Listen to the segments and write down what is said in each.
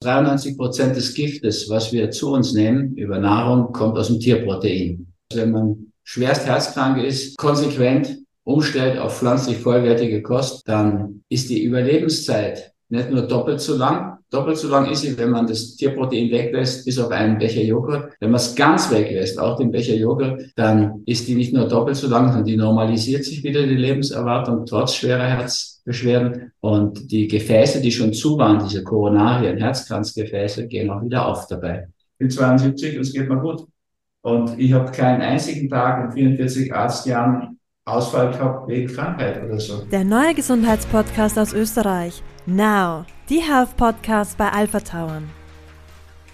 93 Prozent des Giftes, was wir zu uns nehmen über Nahrung, kommt aus dem Tierprotein. Wenn man schwerst herzkrank ist, konsequent umstellt auf pflanzlich vollwertige Kost, dann ist die Überlebenszeit nicht nur doppelt so lang, doppelt so lang ist sie, wenn man das Tierprotein weglässt, bis auf einen Becher Joghurt. Wenn man es ganz weglässt, auch den Becher Joghurt, dann ist die nicht nur doppelt so lang, sondern die normalisiert sich wieder die Lebenserwartung trotz schwerer Herzbeschwerden. Und die Gefäße, die schon zu waren, diese Koronarien, Herzkranzgefäße, gehen auch wieder auf dabei. Ich bin 72 und es geht mir gut. Und ich habe keinen einzigen Tag in 44 Arztjahren Ausfall gehabt wegen Krankheit oder so. Der neue Gesundheitspodcast aus Österreich. Now, die Health Podcast bei Alpha Tauern.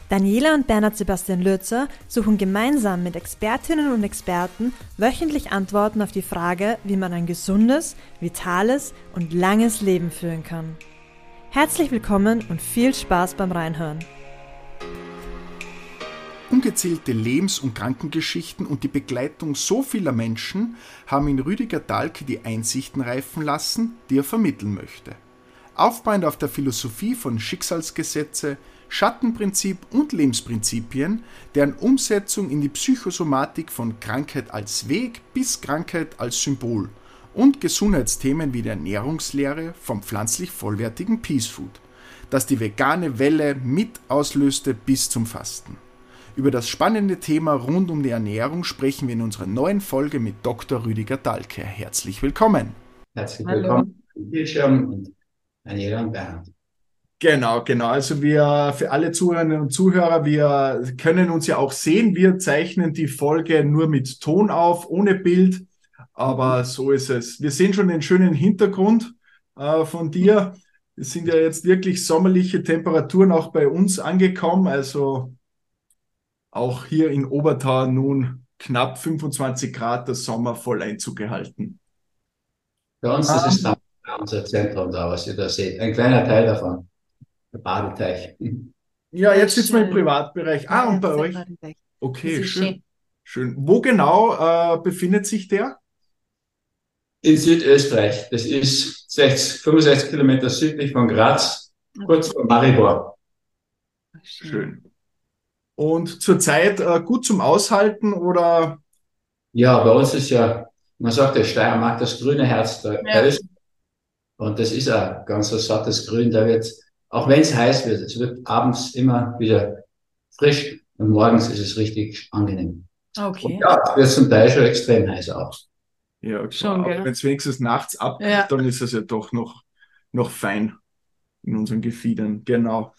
Daniela und Bernhard Sebastian Lürzer suchen gemeinsam mit Expertinnen und Experten wöchentlich Antworten auf die Frage, wie man ein gesundes, vitales und langes Leben führen kann. Herzlich willkommen und viel Spaß beim Reinhören. Ungezählte Lebens- und Krankengeschichten und die Begleitung so vieler Menschen haben in Rüdiger Dahlke die Einsichten reifen lassen, die er vermitteln möchte. Aufbauend auf der Philosophie von Schicksalsgesetze, Schattenprinzip und Lebensprinzipien, deren Umsetzung in die Psychosomatik von Krankheit als Weg bis Krankheit als Symbol und Gesundheitsthemen wie der Ernährungslehre vom pflanzlich vollwertigen Peace Food, das die vegane Welle mit auslöste bis zum Fasten. Über das spannende Thema rund um die Ernährung sprechen wir in unserer neuen Folge mit Dr. Rüdiger Dahlke. Herzlich willkommen. Herzlich willkommen, Bildschirm Daniela und Bernd. Genau, genau. Also wir, für alle Zuhörerinnen und Zuhörer, wir können uns ja auch sehen. Wir zeichnen die Folge nur mit Ton auf, ohne Bild. Aber so ist es. Wir sehen schon den schönen Hintergrund äh, von dir. Es sind ja jetzt wirklich sommerliche Temperaturen auch bei uns angekommen. Also auch hier in Obertal nun knapp 25 Grad der Sommer voll Einzug gehalten. Bei uns ist unser Zentrum da, was ihr da seht. Ein kleiner Teil davon, der Badeteich. Ja, jetzt sitzen wir im Privatbereich. Ah, und bei euch? Okay, schön. Schön. Wo genau äh, befindet sich der? In Südösterreich. Das ist 60, 65 Kilometer südlich von Graz, kurz vor Maribor. Schön. Und zurzeit äh, gut zum Aushalten oder? Ja, bei uns ist ja, man sagt, der Steiermark das grüne Herz der ja. Öst. Und das ist ein ganz so sattes Grün. Da wird, auch wenn es heiß wird, es wird abends immer wieder frisch und morgens ist es richtig angenehm. Okay. Und ja, es wird zum Teil schon extrem heiß auch. Ja, schon, wenn es wenigstens nachts ab, ja. dann ist es ja doch noch, noch fein in unseren Gefiedern, genau.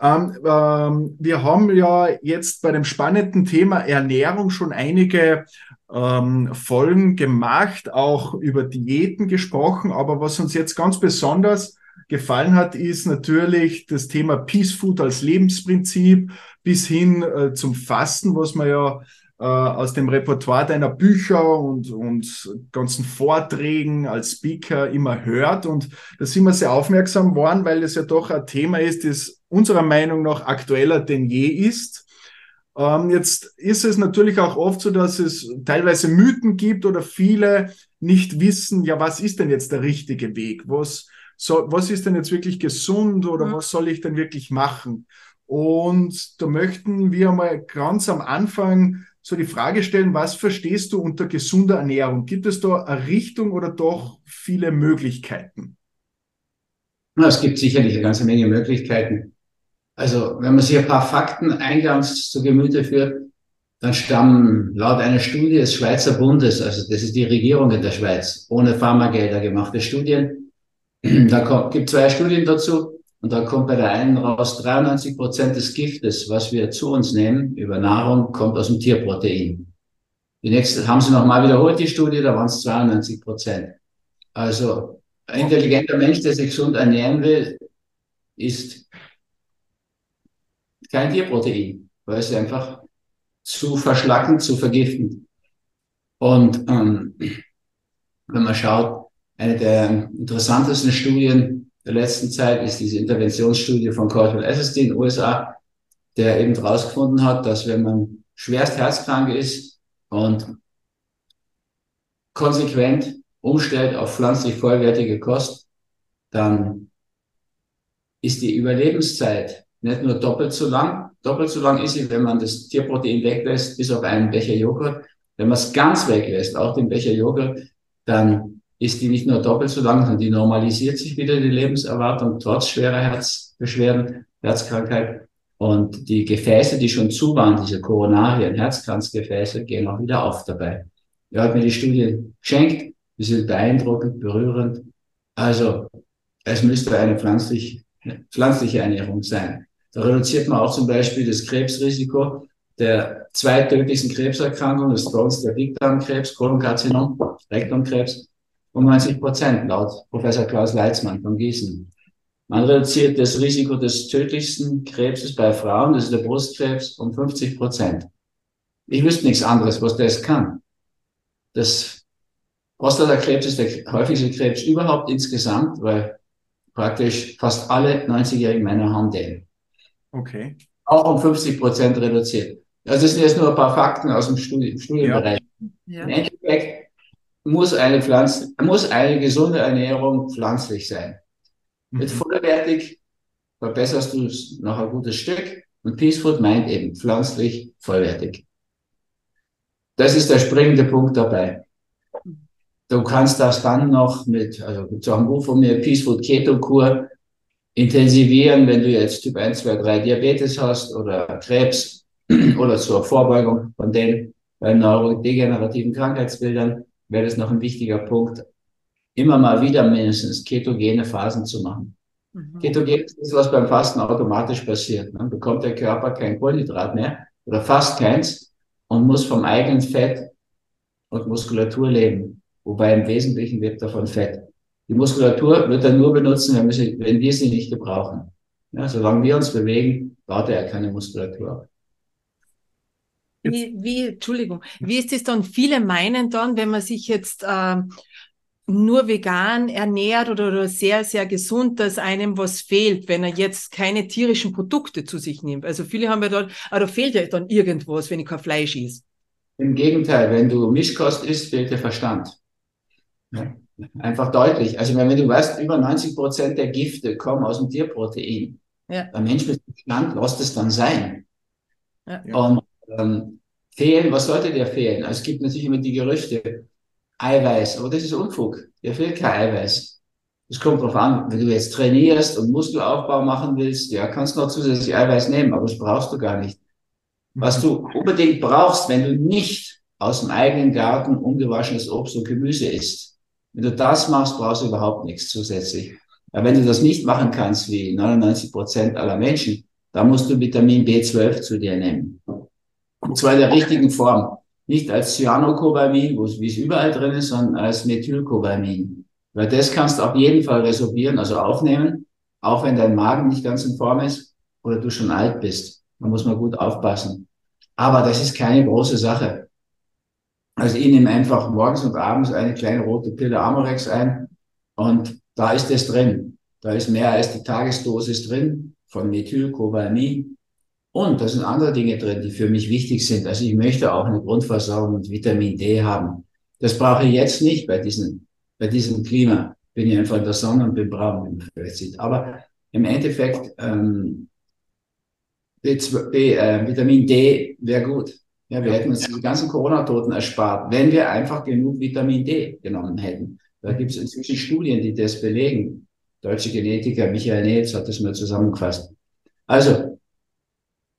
Ähm, ähm, wir haben ja jetzt bei dem spannenden Thema Ernährung schon einige ähm, Folgen gemacht, auch über Diäten gesprochen, aber was uns jetzt ganz besonders gefallen hat, ist natürlich das Thema Peace Food als Lebensprinzip bis hin äh, zum Fasten, was man ja äh, aus dem Repertoire deiner Bücher und, und ganzen Vorträgen als Speaker immer hört. Und da sind wir sehr aufmerksam worden, weil es ja doch ein Thema ist, das unserer Meinung nach aktueller denn je ist. Ähm, jetzt ist es natürlich auch oft so, dass es teilweise Mythen gibt oder viele nicht wissen, ja, was ist denn jetzt der richtige Weg? Was, so, was ist denn jetzt wirklich gesund oder mhm. was soll ich denn wirklich machen? Und da möchten wir mal ganz am Anfang so die Frage stellen, was verstehst du unter gesunder Ernährung? Gibt es da eine Richtung oder doch viele Möglichkeiten? Na, es gibt sicherlich eine ganze Menge Möglichkeiten. Also, wenn man sich ein paar Fakten eingangs zu Gemüte führt, dann stammen laut einer Studie des Schweizer Bundes, also das ist die Regierung in der Schweiz, ohne Pharmagelder gemachte Studien. Da gibt zwei Studien dazu. Und da kommt bei der einen raus, 93 Prozent des Giftes, was wir zu uns nehmen über Nahrung, kommt aus dem Tierprotein. Die nächste haben sie nochmal wiederholt, die Studie, da waren es 92 Prozent. Also ein intelligenter Mensch, der sich gesund ernähren will, ist kein Tierprotein, weil es einfach zu verschlacken, zu vergiften. Und ähm, wenn man schaut, eine der interessantesten Studien der letzten Zeit ist diese Interventionsstudie von Caldwell Esselstyn in den USA, der eben herausgefunden hat, dass wenn man schwerst herzkrank ist und konsequent umstellt auf pflanzlich vollwertige Kost, dann ist die Überlebenszeit nicht nur doppelt so lang. Doppelt so lang ist sie, wenn man das Tierprotein weglässt, bis auf einen Becher Joghurt. Wenn man es ganz weglässt, auch den Becher Joghurt, dann ist die nicht nur doppelt so lang, sondern die normalisiert sich wieder die Lebenserwartung trotz schwerer Herzbeschwerden, Herzkrankheit. Und die Gefäße, die schon zu waren, diese Koronarien, Herzkranzgefäße, gehen auch wieder auf dabei. Er hat mir die Studie geschenkt. Die sind beeindruckend, berührend. Also, es müsste eine pflanzlich, pflanzliche Ernährung sein. Da reduziert man auch zum Beispiel das Krebsrisiko der zweitödlichsten Krebserkrankung, das Crohn's, der Dickdarmkrebs, Kolonkarzinom, Rektumkrebs, um 90 Prozent, laut Professor Klaus Leitzmann von Gießen. Man reduziert das Risiko des tödlichsten Krebses bei Frauen, das ist der Brustkrebs, um 50 Prozent. Ich wüsste nichts anderes, was das kann. Das Prostatakrebs ist der häufigste Krebs überhaupt insgesamt, weil praktisch fast alle 90-jährigen Männer haben den. Okay. Auch um 50 Prozent reduziert. Also das sind jetzt nur ein paar Fakten aus dem Studi Studienbereich. Ja. Ja. Im Endeffekt muss eine Pflanze, muss eine gesunde Ernährung pflanzlich sein. Mhm. Mit vollwertig verbesserst du es noch ein gutes Stück. Und Peace Food meint eben pflanzlich vollwertig. Das ist der springende Punkt dabei. Du kannst das dann noch mit, also gibt es auch ein Buch von mir, Peace Food Keto Kur, intensivieren, wenn du jetzt Typ 1, 2, 3 Diabetes hast oder Krebs oder zur Vorbeugung von den bei neurodegenerativen Krankheitsbildern, wäre das noch ein wichtiger Punkt, immer mal wieder mindestens ketogene Phasen zu machen. Mhm. Ketogen ist was beim Fasten automatisch passiert. Dann bekommt der Körper kein Kohlenhydrat mehr oder fast keins und muss vom eigenen Fett und Muskulatur leben. Wobei im Wesentlichen wird davon Fett. Die Muskulatur wird er nur benutzen, wenn wir sie, wenn wir sie nicht gebrauchen. Ja, solange wir uns bewegen, baut er keine Muskulatur. Wie, wie, Entschuldigung, wie ist es dann? Viele meinen dann, wenn man sich jetzt äh, nur vegan ernährt oder, oder sehr, sehr gesund, dass einem was fehlt, wenn er jetzt keine tierischen Produkte zu sich nimmt. Also viele haben ja dann, aber da fehlt ja dann irgendwas, wenn ich kein Fleisch esse. Im Gegenteil, wenn du Mischkost isst, fehlt der Verstand. Ja, einfach deutlich. Also wenn du weißt, über 90 Prozent der Gifte kommen aus dem Tierprotein. Ja. Der Mensch mit Verstand lässt es dann sein. Ja. Und ähm, fehlen, was sollte dir fehlen? Also es gibt natürlich immer die Gerüchte, Eiweiß, aber das ist Unfug. Dir fehlt kein Eiweiß. Es kommt darauf an, wenn du jetzt trainierst und Muskelaufbau machen willst, ja, kannst du noch zusätzlich Eiweiß nehmen, aber das brauchst du gar nicht. Was du unbedingt brauchst, wenn du nicht aus dem eigenen Garten ungewaschenes Obst und Gemüse isst. Wenn du das machst, brauchst du überhaupt nichts zusätzlich. Aber wenn du das nicht machen kannst, wie 99 Prozent aller Menschen, dann musst du Vitamin B12 zu dir nehmen. Und zwar in der richtigen Form. Nicht als Cyanocobamin, wie es überall drin ist, sondern als Methylcobamin. Weil das kannst du auf jeden Fall resorbieren, also aufnehmen, auch wenn dein Magen nicht ganz in Form ist oder du schon alt bist. Da muss man gut aufpassen. Aber das ist keine große Sache. Also ich nehme einfach morgens und abends eine kleine rote Pille Amorex ein und da ist es drin. Da ist mehr als die Tagesdosis drin von Methylcobamin. Und da sind andere Dinge drin, die für mich wichtig sind. Also ich möchte auch eine Grundversorgung mit Vitamin D haben. Das brauche ich jetzt nicht bei diesem, bei diesem Klima. Bin ich einfach in der Sonne und bin braun, wie man vielleicht sieht. Aber im Endeffekt, ähm, B, B, äh, Vitamin D wäre gut. Ja, wir hätten uns die ganzen Corona-Toten erspart, wenn wir einfach genug Vitamin D genommen hätten. Da gibt es inzwischen Studien, die das belegen. Deutsche Genetiker Michael Nels hat das mal zusammengefasst. Also,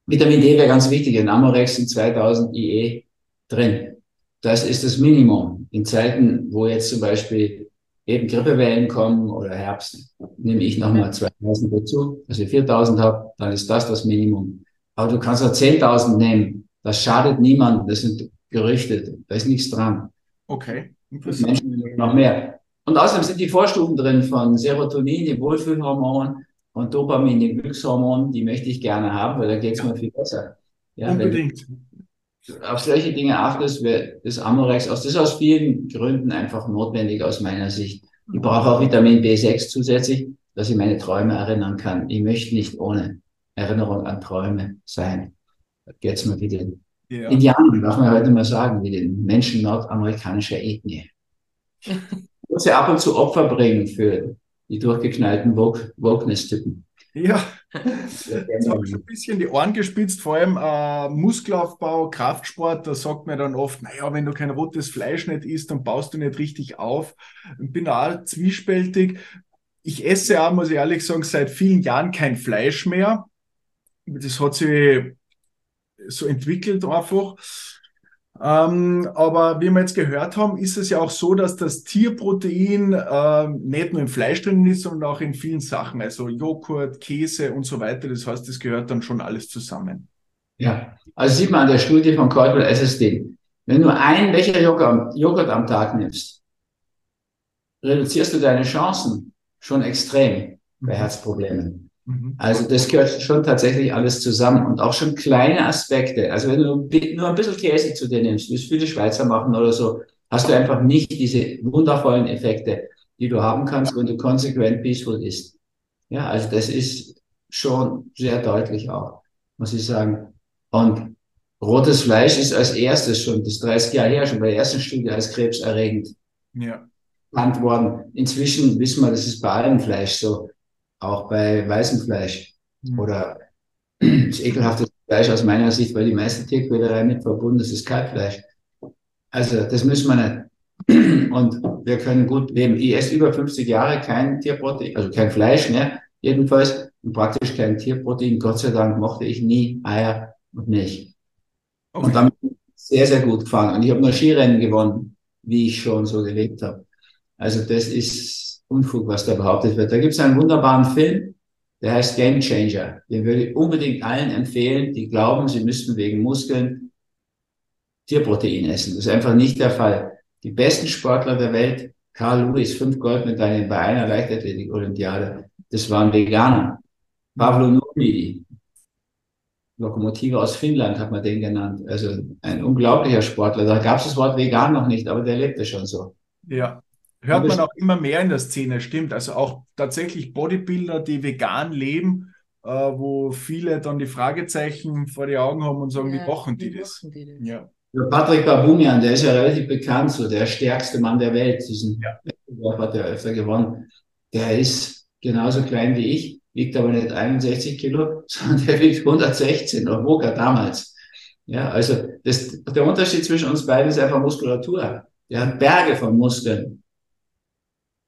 Vitamin D wäre ganz wichtig. In Amorex sind 2000 IE drin. Das ist das Minimum. In Zeiten, wo jetzt zum Beispiel eben Grippewellen kommen oder Herbst, nehme ich nochmal 2000 dazu, also 4000 habe, dann ist das das Minimum. Aber du kannst auch 10.000 nehmen. Das schadet niemandem. Das sind Gerüchte. Da ist nichts dran. Okay. Menschen noch mehr. Und außerdem sind die Vorstufen drin von Serotonin, dem Wohlfühlhormon, und Dopamin, dem Glückshormon, die möchte ich gerne haben, weil da geht es mir viel besser. Ja, Unbedingt. auf solche Dinge achtest, wäre das Amorex aus, das ist aus vielen Gründen einfach notwendig aus meiner Sicht. Ich brauche auch Vitamin B6 zusätzlich, dass ich meine Träume erinnern kann. Ich möchte nicht ohne Erinnerung an Träume sein. Da geht es mir wie den ja. Indianern, darf man heute mal sagen, wie den Menschen nordamerikanischer Ethnie. Muss ja ab und zu Opfer bringen für die durchgeknallten Wokeness-Typen. Ja, jetzt habe ich ein bisschen die Ohren gespitzt, vor allem äh, Muskelaufbau, Kraftsport, da sagt man dann oft, naja, wenn du kein rotes Fleisch nicht isst, dann baust du nicht richtig auf. Ich bin auch zwiespältig. Ich esse auch, muss ich ehrlich sagen, seit vielen Jahren kein Fleisch mehr. Das hat sich so entwickelt einfach. Ähm, aber wie wir jetzt gehört haben, ist es ja auch so, dass das Tierprotein äh, nicht nur im Fleisch drin ist, sondern auch in vielen Sachen, also Joghurt, Käse und so weiter. Das heißt, das gehört dann schon alles zusammen. Ja, also sieht man an der Studie von Caldwell SSD. Wenn du einen Becher Joghurt, Joghurt am Tag nimmst, reduzierst du deine Chancen schon extrem bei mhm. Herzproblemen. Mhm. Also das gehört schon tatsächlich alles zusammen und auch schon kleine Aspekte. Also wenn du nur ein bisschen Käse zu dir nimmst, wie es viele Schweizer machen oder so, hast du einfach nicht diese wundervollen Effekte, die du haben kannst, wenn du konsequent Peaceful isst. Ja, also das ist schon sehr deutlich auch, muss ich sagen. Und rotes Fleisch ist als erstes schon, das 30 Jahre her, schon bei der ersten Studie als krebserregend ja. bekannt worden. Inzwischen wissen wir, das ist bei allem Fleisch so auch bei weißem Fleisch mhm. oder das ekelhafte Fleisch aus meiner Sicht, weil die meiste Tierquälerei mit verbunden ist, ist Kalbfleisch. Also das müssen wir nicht. Und wir können gut leben. Ich esse über 50 Jahre kein Tierprotein, also kein Fleisch mehr, jedenfalls, und praktisch kein Tierprotein. Gott sei Dank mochte ich nie Eier und Milch. Okay. Und damit sehr, sehr gut gefahren. Und ich habe nur Skirennen gewonnen, wie ich schon so gelebt habe. Also das ist Unfug, was da behauptet wird. Da gibt es einen wunderbaren Film, der heißt Game Changer. Den würde ich unbedingt allen empfehlen, die glauben, sie müssten wegen Muskeln Tierprotein essen. Das ist einfach nicht der Fall. Die besten Sportler der Welt, Carl Lewis, fünf Goldmedaillen bei einer Leichtathletik-Olympiade, das waren Veganer. Pavlo Nurmi, Lokomotive aus Finnland hat man den genannt. Also ein unglaublicher Sportler. Da gab es das Wort vegan noch nicht, aber der lebte schon so. Ja, Hört man auch immer mehr in der Szene, stimmt. Also auch tatsächlich Bodybuilder, die vegan leben, äh, wo viele dann die Fragezeichen vor die Augen haben und sagen, ja, wie machen die wie das? Die das? Ja. Ja, Patrick Babumian, der ist ja relativ bekannt, so der stärkste Mann der Welt. Diesen ja. Wettbewerb hat er öfter gewonnen. Der ist genauso klein wie ich, wiegt aber nicht 61 Kilo, sondern der wiegt 116 oder wog er damals. Ja, also das, der Unterschied zwischen uns beiden ist einfach Muskulatur. Der hat Berge von Muskeln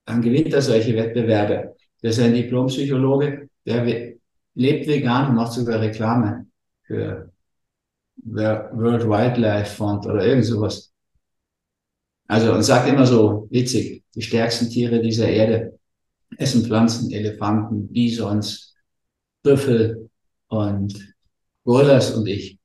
dann gewinnt er solche Wettbewerbe. Der ist ein Diplompsychologe, der lebt vegan und macht sogar Reklame für World Wildlife Fund oder irgend sowas. Also und sagt immer so witzig, die stärksten Tiere dieser Erde essen Pflanzen, Elefanten, Bisons, Büffel und Gorillas und ich.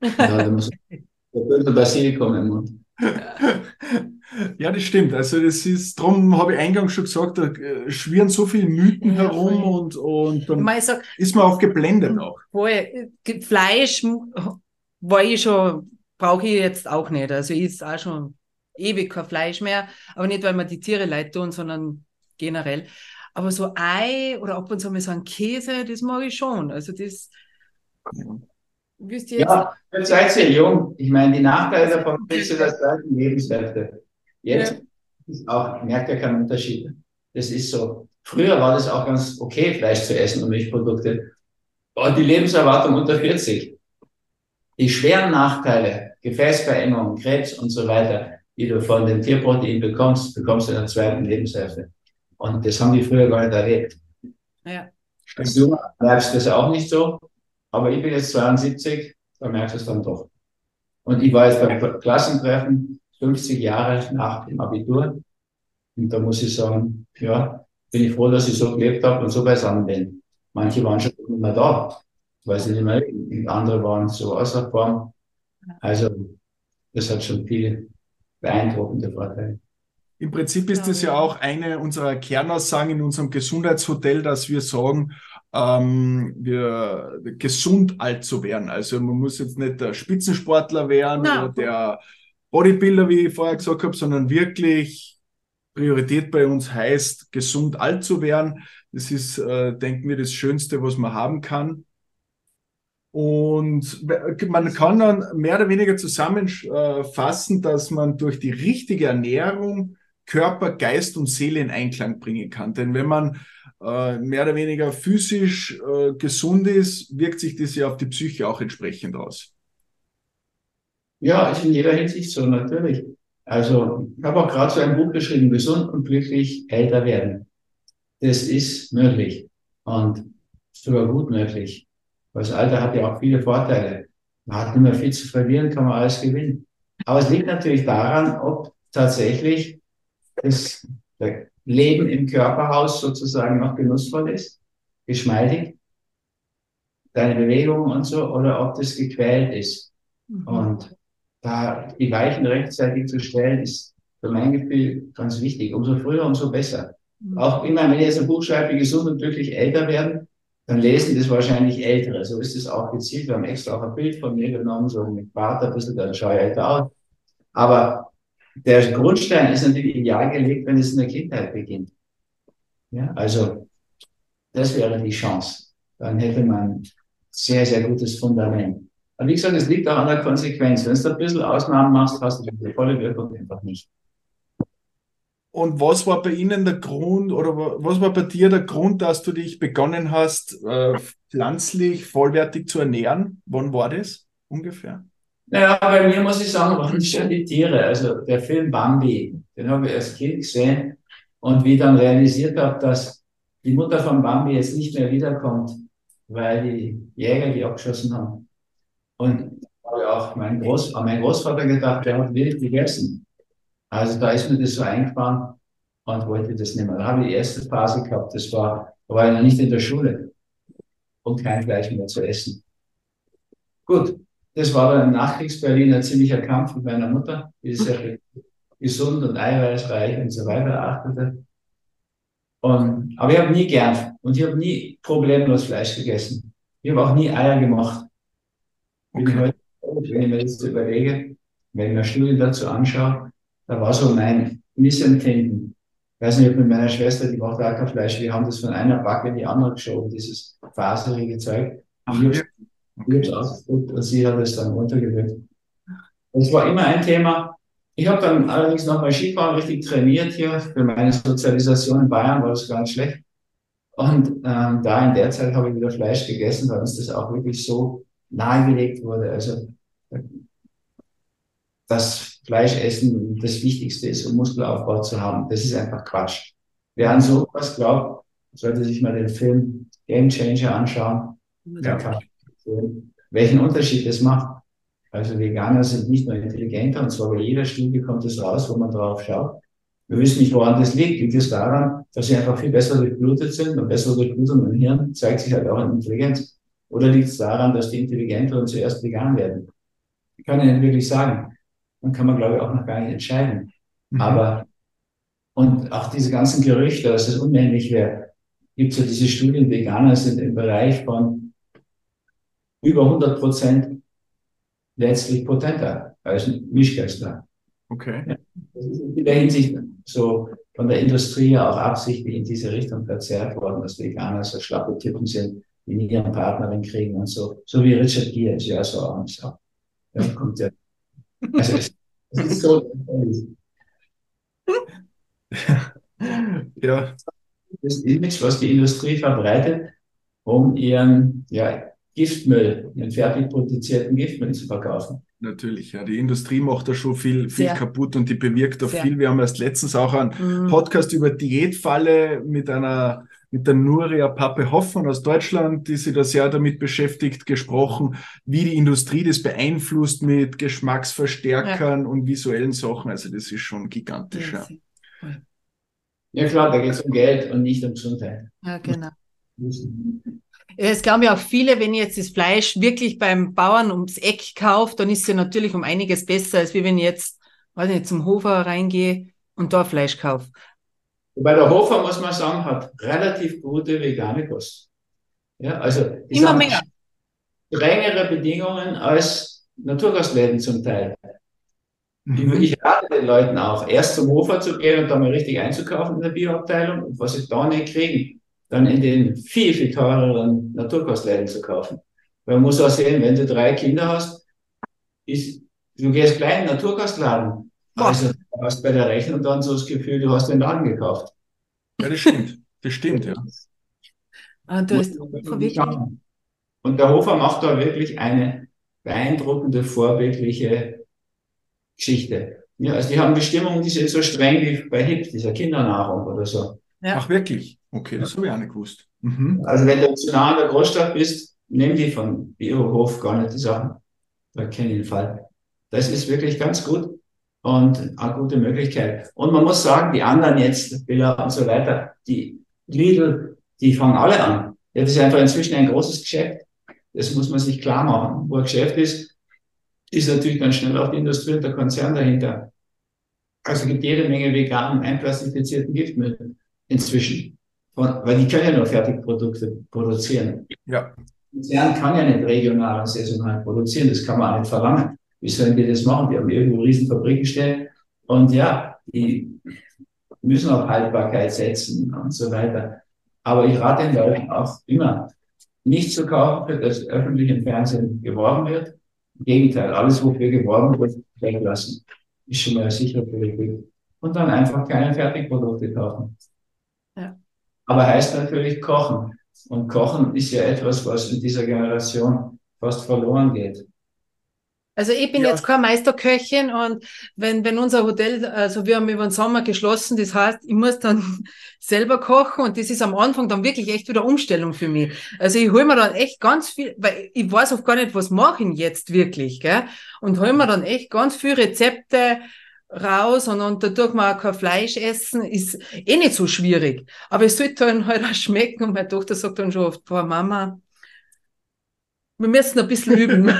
Ja, da muss der böse Basilikum im Mund. Ja, das stimmt. Also das ist, darum habe ich eingangs schon gesagt, da äh, schwirren so viele Mythen ja, herum und, und dann ich sag, ist man auch geblendet auch. Voll. Fleisch war ich schon, brauche ich jetzt auch nicht. Also ich ist auch schon ewig kein Fleisch mehr, aber nicht, weil man die Tiere leid tun, sondern generell. Aber so Ei oder ab und zu mal so ein Käse, das mag ich schon. Also das wisst ihr jetzt. Ja, ihr seid sehr jung. Ich meine, die Nachteile davon du das gleiche Lebenshälfte. Jetzt ja. ist auch, merkt ja keinen Unterschied. Das ist so. Früher war das auch ganz okay, Fleisch zu essen und Milchprodukte. Und die Lebenserwartung unter 40. Die schweren Nachteile, Gefäßverengung, Krebs und so weiter, die du von dem Tierprotein bekommst, bekommst du in der zweiten Lebenshälfte. Und das haben die früher gar nicht erlebt. Ja. Als Junger merkst du das auch nicht so, aber ich bin jetzt 72, da merkst du es dann doch. Und ich war jetzt beim Klassentreffen, 50 Jahre nach dem Abitur. Und da muss ich sagen, ja, bin ich froh, dass ich so gelebt habe und so beisammen bin. Manche waren schon nicht mehr da, weil sie nicht mehr, und andere waren so außer Form. Also, das hat schon viele beeindruckende Vorteile. Im Prinzip ist es ja auch eine unserer Kernaussagen in unserem Gesundheitshotel, dass wir sagen, ähm, wir gesund alt zu werden. Also man muss jetzt nicht der Spitzensportler werden no. oder der Bodybuilder, wie ich vorher gesagt habe, sondern wirklich Priorität bei uns heißt, gesund alt zu werden. Das ist, äh, denken wir, das Schönste, was man haben kann. Und man kann dann mehr oder weniger zusammenfassen, dass man durch die richtige Ernährung Körper, Geist und Seele in Einklang bringen kann. Denn wenn man äh, mehr oder weniger physisch äh, gesund ist, wirkt sich das ja auf die Psyche auch entsprechend aus. Ja, ist in jeder Hinsicht so, natürlich. Also, ich habe auch gerade so ein Buch geschrieben, Gesund und glücklich älter werden. Das ist möglich und sogar gut möglich. Weil das Alter hat ja auch viele Vorteile. Man hat nicht mehr viel zu verlieren, kann man alles gewinnen. Aber es liegt natürlich daran, ob tatsächlich das Leben im Körperhaus sozusagen noch genussvoll ist, geschmeidig, deine Bewegungen und so, oder ob das gequält ist. Mhm. Und da die Weichen rechtzeitig zu stellen, ist für mein Gefühl ganz wichtig. Umso früher, umso besser. Mhm. Auch immer, wenn ich jetzt ein Buch schreibe, gesund und glücklich älter werden, dann lesen das wahrscheinlich Ältere. So ist es auch gezielt. Wir haben extra auch ein Bild von mir genommen, so mit Bart ein bisschen, dann schaue ich älter aus. Aber der Grundstein ist natürlich ideal gelegt, wenn es in der Kindheit beginnt. Ja, also das wäre die Chance. Dann hätte man sehr, sehr gutes Fundament. Aber wie gesagt, es liegt auch an der Konsequenz. Wenn du ein bisschen Ausnahmen machst, hast du die volle Wirkung einfach nicht. Und was war bei Ihnen der Grund oder was war bei dir der Grund, dass du dich begonnen hast, äh, pflanzlich vollwertig zu ernähren? Wann war das ungefähr? Naja, bei mir muss ich sagen, waren schon die Tiere. Also der Film Bambi, den habe ich als Kind gesehen und wie ich dann realisiert habe, dass die Mutter von Bambi jetzt nicht mehr wiederkommt, weil die Jäger die abgeschossen haben. Und habe auch mein, Groß, an meinen Großvater gedacht, der hat wild gegessen. Also da ist mir das so eingefahren und wollte das nicht mehr. Da habe ich die erste Phase gehabt, das war, da war ich noch nicht in der Schule und kein Fleisch mehr zu essen. Gut, das war dann im Nachkriegs-Berlin ein ziemlicher Kampf mit meiner Mutter, die sehr gesund und eiweißreich und so weiter achtete. Und, aber ich habe nie gern und ich habe nie problemlos Fleisch gegessen. Ich habe auch nie Eier gemacht. Okay. wenn ich mir das überlege, wenn ich mir Studien dazu anschaue, da war so mein Missempfinden. Ich weiß nicht, ob mit meiner Schwester, die braucht auch kein Fleisch, wir haben das von einer Backe in die andere geschoben, dieses faserige Zeug. Ach, ja. okay. und sie hat es dann runtergewirkt. Das war immer ein Thema. Ich habe dann allerdings nochmal Skifahren richtig trainiert hier. Für meine Sozialisation in Bayern war das ganz schlecht. Und ähm, da in der Zeit habe ich wieder Fleisch gegessen, weil uns das auch wirklich so nahegelegt wurde. Also dass Fleischessen das Wichtigste ist, um Muskelaufbau zu haben. Das ist einfach Quatsch. Wer an sowas glaubt, sollte sich mal den Film Game Changer anschauen. Ja. Welchen Unterschied das macht. Also Veganer sind nicht nur intelligenter, und zwar bei jeder Studie kommt es raus, wo man drauf schaut. Wir wissen nicht, woran das liegt. Liegt es daran, dass sie einfach viel besser durchblutet sind und bessere Durchblutung im Hirn zeigt sich halt auch in Intelligenz. Oder liegt es daran, dass die Intelligenteren zuerst vegan werden? Ich kann Ihnen wirklich sagen dann kann man, glaube ich, auch noch gar nicht entscheiden. Mhm. Aber, und auch diese ganzen Gerüchte, dass es unmännlich wäre, gibt es ja diese Studien, Veganer sind im Bereich von über 100 Prozent letztlich potenter als Mischköstler. Okay. Ja, das ist in der Hinsicht so von der Industrie auch absichtlich in diese Richtung verzerrt worden, dass Veganer so schlappe Typen sind, die nie eine Partnerin kriegen und so. So wie Richard Gere ist ja so auch. So. Da kommt ja also es, es ist so. ja. Das Image, was die Industrie verbreitet, um ihren ja, Giftmüll, ihren fertig produzierten Giftmüll zu verkaufen. Natürlich, ja. Die Industrie macht da schon viel, viel kaputt und die bewirkt da viel. Wir haben erst letztens auch einen mhm. Podcast über Diätfalle mit einer mit der Nuria Pappe Hoffmann aus Deutschland, die sich da sehr damit beschäftigt, gesprochen, wie die Industrie das beeinflusst mit Geschmacksverstärkern ja. und visuellen Sachen. Also das ist schon gigantisch. Ja, ja. ja klar, da geht es um Geld und nicht um Gesundheit. Ja, genau. Es glauben ja auch viele, wenn ich jetzt das Fleisch wirklich beim Bauern ums Eck kaufe, dann ist es ja natürlich um einiges besser, als wenn ich jetzt, weiß nicht, zum Hofer reingehe und da Fleisch kaufe. Wobei der Hofer, muss man sagen, hat relativ gute vegane Kost. Ja, also immer mehr. Strengere Bedingungen als Naturgastläden zum Teil. Mhm. Ich rate den Leuten auch, erst zum Hofer zu gehen und da mal richtig einzukaufen in der Bioabteilung und was sie da nicht kriegen, dann in den viel, viel teureren Naturkostläden zu kaufen. Weil man muss auch sehen, wenn du drei Kinder hast, ist, du gehst gleich in den Naturkostladen, Also hast bei der Rechnung dann so das Gefühl, du hast den Laden gekauft. Ja, das stimmt. Das stimmt, ja. Ah, du hast und der Hofer macht da wirklich eine beeindruckende, vorbildliche Geschichte. Ja, also die haben Bestimmungen, die sind so streng wie bei HIP, dieser Kindernahrung oder so. Ja. Ach wirklich? Okay, das habe ich auch nicht gewusst. Mhm. Also wenn du zu nah an der Großstadt bist, nimm die von Biohof gar nicht die Sachen. Da kenne ich den Fall. Das ist wirklich ganz gut und eine gute Möglichkeit. Und man muss sagen, die anderen jetzt, Billa und so weiter, die Lidl, die fangen alle an. Das ist einfach inzwischen ein großes Geschäft. Das muss man sich klar machen. Wo ein Geschäft ist, ist natürlich dann schnell auch die Industrie und der Konzern dahinter. Also gibt jede Menge veganen, einplastifizierten Giftmittel inzwischen. weil die können ja nur Fertigprodukte produzieren. Ja. Konzern kann ja nicht regional und saisonal produzieren. Das kann man auch nicht verlangen. Wie sollen die das machen? Die haben irgendwo riesen Fabriken stehen. Und ja, die müssen auf Haltbarkeit setzen und so weiter. Aber ich rate den Leuten auch immer, nicht zu kaufen, für das öffentlich im Fernsehen geworben wird. Im Gegenteil, alles, wofür geworben wird, weglassen. Ist schon mal sicher für die Und dann einfach keine Fertigprodukte kaufen. Ja. Aber heißt natürlich kochen. Und kochen ist ja etwas, was in dieser Generation fast verloren geht. Also ich bin ja. jetzt kein Meisterköchin und wenn, wenn unser Hotel, also wir haben über den Sommer geschlossen, das heißt, ich muss dann selber kochen und das ist am Anfang dann wirklich echt wieder Umstellung für mich. Also ich hole mir dann echt ganz viel, weil ich weiß oft gar nicht, was mache ich jetzt wirklich, gell? Und hole mir dann echt ganz viel Rezepte raus und, und dadurch mal auch kein Fleisch essen, ist eh nicht so schwierig. Aber es sollte dann halt auch schmecken und meine Tochter sagt dann schon oft, boah Mama, wir müssen ein bisschen üben.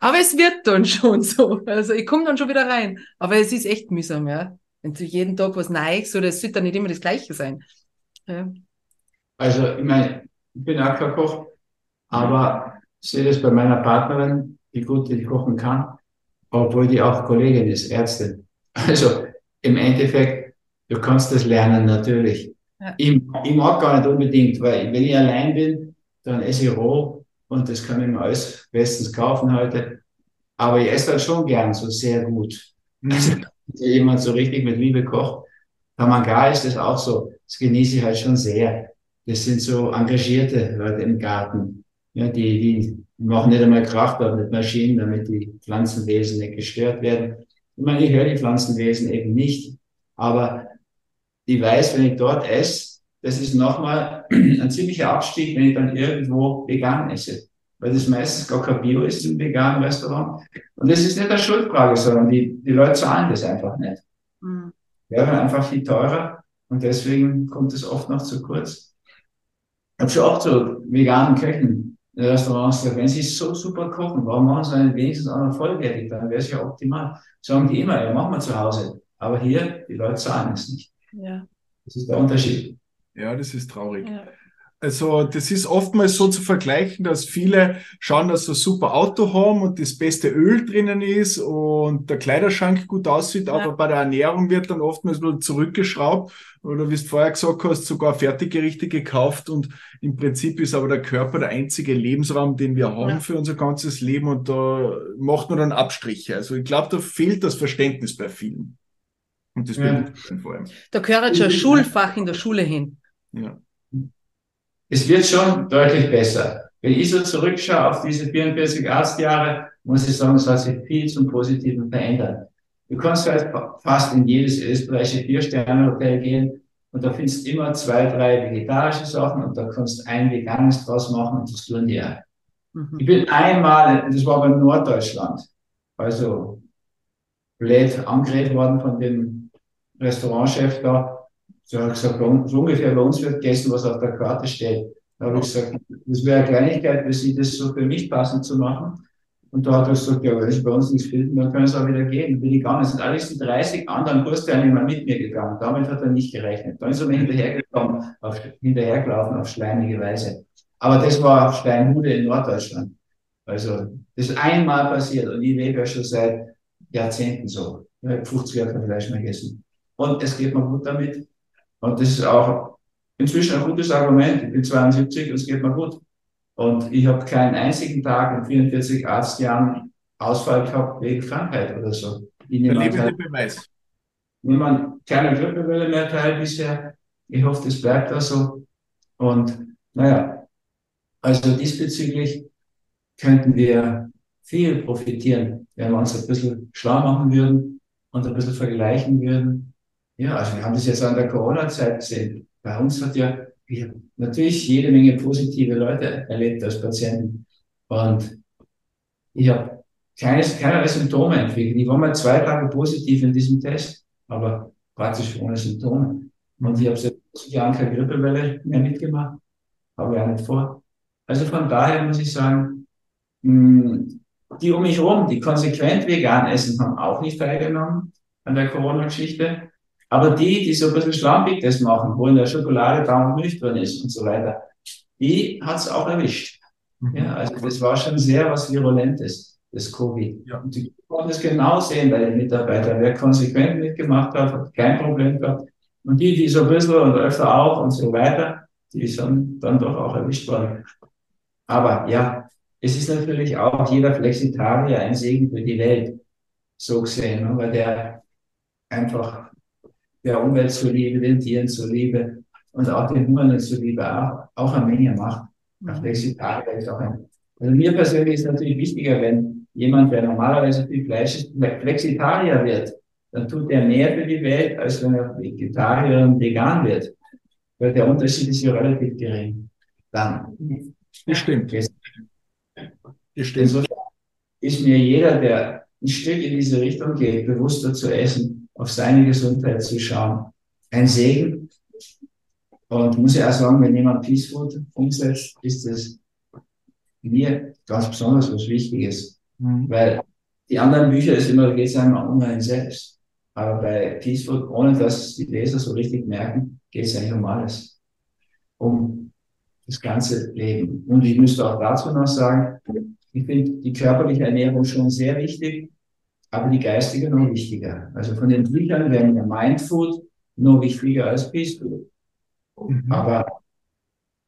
Aber es wird dann schon so. Also ich komme dann schon wieder rein. Aber es ist echt mühsam, ja. Wenn du jeden Tag was Neues oder es sollte dann nicht immer das Gleiche sein. Ja. Also, ich meine, ich bin auch kein Koch, aber ich sehe das bei meiner Partnerin, die gut die kochen kann, obwohl die auch Kollegin ist, Ärztin. Also im Endeffekt, du kannst das lernen natürlich. Ja. Ich, ich mag gar nicht unbedingt, weil wenn ich allein bin, dann esse ich roh und das kann ich mir alles bestens kaufen heute. Aber ich esse dann schon gern so sehr gut. Also, wenn jemand so richtig mit Liebe kocht. Tamanga ist das auch so. Das genieße ich halt schon sehr. Das sind so engagierte Leute im Garten. Ja, die, die machen nicht einmal Kraftwerk mit Maschinen, damit die Pflanzenwesen nicht gestört werden. Ich meine, ich höre die Pflanzenwesen eben nicht. Aber ich weiß, wenn ich dort esse, das ist nochmal ein ziemlicher Abstieg, wenn ich dann irgendwo vegan esse. Weil das meistens gar kein Bio ist im veganen Restaurant. Und das ist nicht eine Schuldfrage, sondern die, die Leute zahlen das einfach nicht. Mhm. Wäre einfach viel teurer und deswegen kommt es oft noch zu kurz. Ich habe schon oft so veganen Köchen in Restaurants gesagt, wenn sie so super kochen, warum machen sie dann wenigstens auch noch vollwertig? Dann wäre es ja optimal. Sagen die immer, ja, machen wir zu Hause. Aber hier, die Leute zahlen es nicht. Ja. Das ist der Unterschied. Ja, das ist traurig. Ja. Also das ist oftmals so zu vergleichen, dass viele schauen, dass sie ein super Auto haben und das beste Öl drinnen ist und der Kleiderschrank gut aussieht, ja. aber bei der Ernährung wird dann oftmals nur zurückgeschraubt oder wie du vorher gesagt hast, sogar Fertiggerichte gekauft und im Prinzip ist aber der Körper der einzige Lebensraum, den wir haben ja. für unser ganzes Leben und da macht man dann Abstriche. Also ich glaube, da fehlt das Verständnis bei vielen. Und das ja. vor allem. Da gehört schon ein Schulfach in der Schule hin. Ja. Es wird schon deutlich besser. Wenn ich so zurückschaue auf diese 44 Arztjahre, muss ich sagen, es hat sich viel zum Positiven verändert. Du kannst halt fast in jedes österreichische Vier-Sterne-Hotel gehen und da findest du immer zwei, drei vegetarische Sachen und da kannst du ein veganes draus machen und das tun die auch. Mhm. Ich bin einmal, das war bei Norddeutschland, also blöd angeredet worden von dem Restaurantchef da, so ich gesagt, so ungefähr bei uns wird gegessen, was auf der Karte steht. Da habe ich gesagt, das wäre eine Kleinigkeit für Sie, das so für mich passend zu machen. Und da hat er gesagt, ja, wenn Sie bei uns nichts finden, dann können Sie auch wieder gehen. Dann bin ich gegangen. Es sind alles die 30 anderen Kursteilnehmer mit mir gegangen. Damit hat er nicht gerechnet. Dann ist er mir hinterhergekommen, auf, hinterhergelaufen auf schleimige Weise. Aber das war Steinhude in Norddeutschland. Also, das ist einmal passiert und ich lebe ja schon seit Jahrzehnten so. Ich habe 50 Jahre kein Fleisch mehr gegessen. Und es geht mir gut damit. Und das ist auch inzwischen ein gutes Argument. Ich bin 72 und es geht mir gut. Und ich habe keinen einzigen Tag in 44 Arztjahren Ausfall gehabt wegen Krankheit oder so. Der Beweis. Niemand keine Grippewelle mehr teil bisher. Ich hoffe, das bleibt da so. Und naja, also diesbezüglich könnten wir viel profitieren, wenn wir uns ein bisschen schlau machen würden und ein bisschen vergleichen würden. Ja, also wir haben das jetzt an der Corona-Zeit gesehen. Bei uns hat ja natürlich jede Menge positive Leute erlebt als Patienten. Und ich habe keines, keinerlei Symptome entwickelt. Ich war mal zwei Tage positiv in diesem Test, aber praktisch ohne Symptome. Und ich habe seit Jahren keine Grippewelle mehr mitgemacht. Habe ich auch nicht vor. Also von daher muss ich sagen, hm, die um mich herum, die konsequent vegan essen, haben auch nicht teilgenommen an der Corona-Geschichte. Aber die, die so ein bisschen schlampig das machen, wo in der Schokolade und Milch drin ist und so weiter, die hat's auch erwischt. Mhm. Ja, also das war schon sehr was Virulentes, das Covid. Ja. Und die konnten es genau sehen bei den Mitarbeitern. Wer konsequent mitgemacht hat, hat kein Problem gehabt. Und die, die so ein bisschen und öfter auch und so weiter, die sind dann doch auch erwischt worden. Aber ja, es ist natürlich auch jeder Flexitarier ein Segen für die Welt, so gesehen, ne? weil der einfach der Umwelt zuliebe, den Tieren zuliebe und auch den Hungernden zuliebe auch, auch eine Menge macht. Mhm. Flexitarier ist auch ein. Also mir persönlich ist natürlich wichtiger, wenn jemand, der normalerweise viel Fleisch ist, Flexitarier wird, dann tut er mehr für die Welt, als wenn er Vegetarier und vegan wird. Weil der Unterschied ist ja relativ gering. Dann. Das stimmt. Das stimmt. Insofern ist mir jeder, der ein Stück in diese Richtung geht, bewusster zu essen, auf seine Gesundheit zu schauen, ein Segen. Und muss ich auch sagen, wenn jemand Peace Food umsetzt, ist das mir ganz besonders was Wichtiges. Mhm. Weil die anderen Bücher ist immer, geht es einmal um einen selbst. Aber bei Peace Food, ohne dass die Leser so richtig merken, geht es eigentlich um alles. Um das ganze Leben. Und ich müsste auch dazu noch sagen, ich finde die körperliche Ernährung schon sehr wichtig, aber die geistige noch wichtiger. Also von den Büchern wäre mir Mindfood noch wichtiger als Peace Food. Mhm. Aber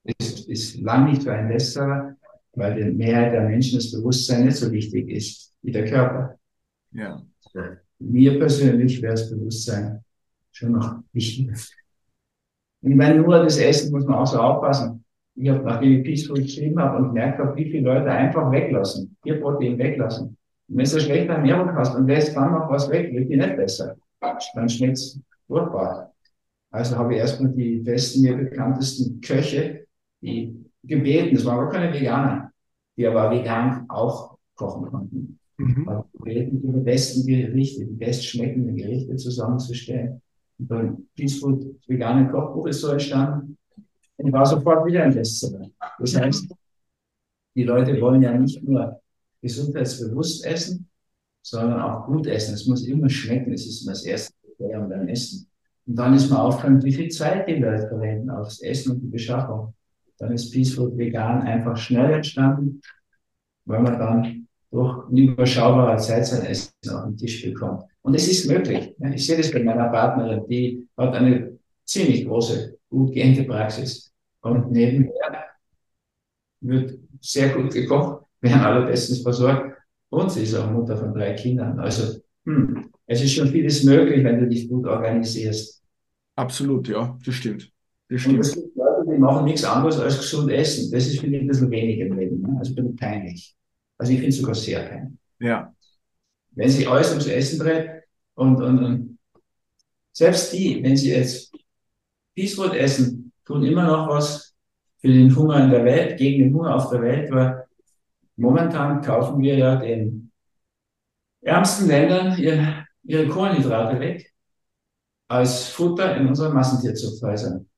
es ist lang nicht für ein Bestseller, weil die Mehrheit der Menschen das Bewusstsein nicht so wichtig ist wie der Körper. Ja. Mir persönlich wäre das Bewusstsein schon noch wichtiger. Und ich meine, nur das Essen muss man auch so aufpassen. Ich habe, nachdem ich Peaceful geschrieben habe und gemerkt habe, wie viele Leute einfach weglassen, vier Protein weglassen. Wenn du eine schlechte Ernährung hast und lässt dann noch was weg, wird die nicht besser. Dann schmeckt's furchtbar. Also habe ich erstmal die besten, mir bekanntesten Köche, die gebeten, das waren gar keine Veganer, die aber vegan auch kochen konnten. Mhm. Also gebeten, die besten Gerichte, die bestschmeckenden Gerichte zusammenzustellen. Und beim Peaceful veganen Kochbuch ist so entstanden. Und war sofort wieder ein Bestseller. Das heißt, die Leute wollen ja nicht nur gesundheitsbewusst essen, sondern auch gut essen. Es muss immer schmecken. Es ist immer das erste Kriterium beim Essen. Und dann ist man aufgefallen, wie viel Zeit die Leute verwenden aufs Essen und die Beschaffung. Dann ist Peaceful Vegan einfach schnell entstanden, weil man dann durch eine überschaubare Zeit sein Essen auf den Tisch bekommt. Und es ist möglich. Ich sehe das bei meiner Partnerin, die hat eine ziemlich große, gut gehende Praxis. Und nebenher wird sehr gut gekocht, werden alle bestens versorgt. Und sie ist auch Mutter von drei Kindern. Also, hm, es ist schon vieles möglich, wenn du dich gut organisierst. Absolut, ja, das stimmt. Das stimmt. Und es gibt Leute, die machen nichts anderes als gesund essen. Das ist, finde ich, ein bisschen wenig im Leben. Ne? Also bisschen peinlich. Also ich finde es sogar sehr peinlich. Ja. Wenn sich alles ums Essen dreht und, und, und selbst die, wenn sie jetzt Peacewood essen, tun immer noch was für den Hunger in der Welt, gegen den Hunger auf der Welt, weil momentan kaufen wir ja den ärmsten Ländern ihre, ihre Kohlenhydrate weg als Futter in unseren Massentierzuchthäusern.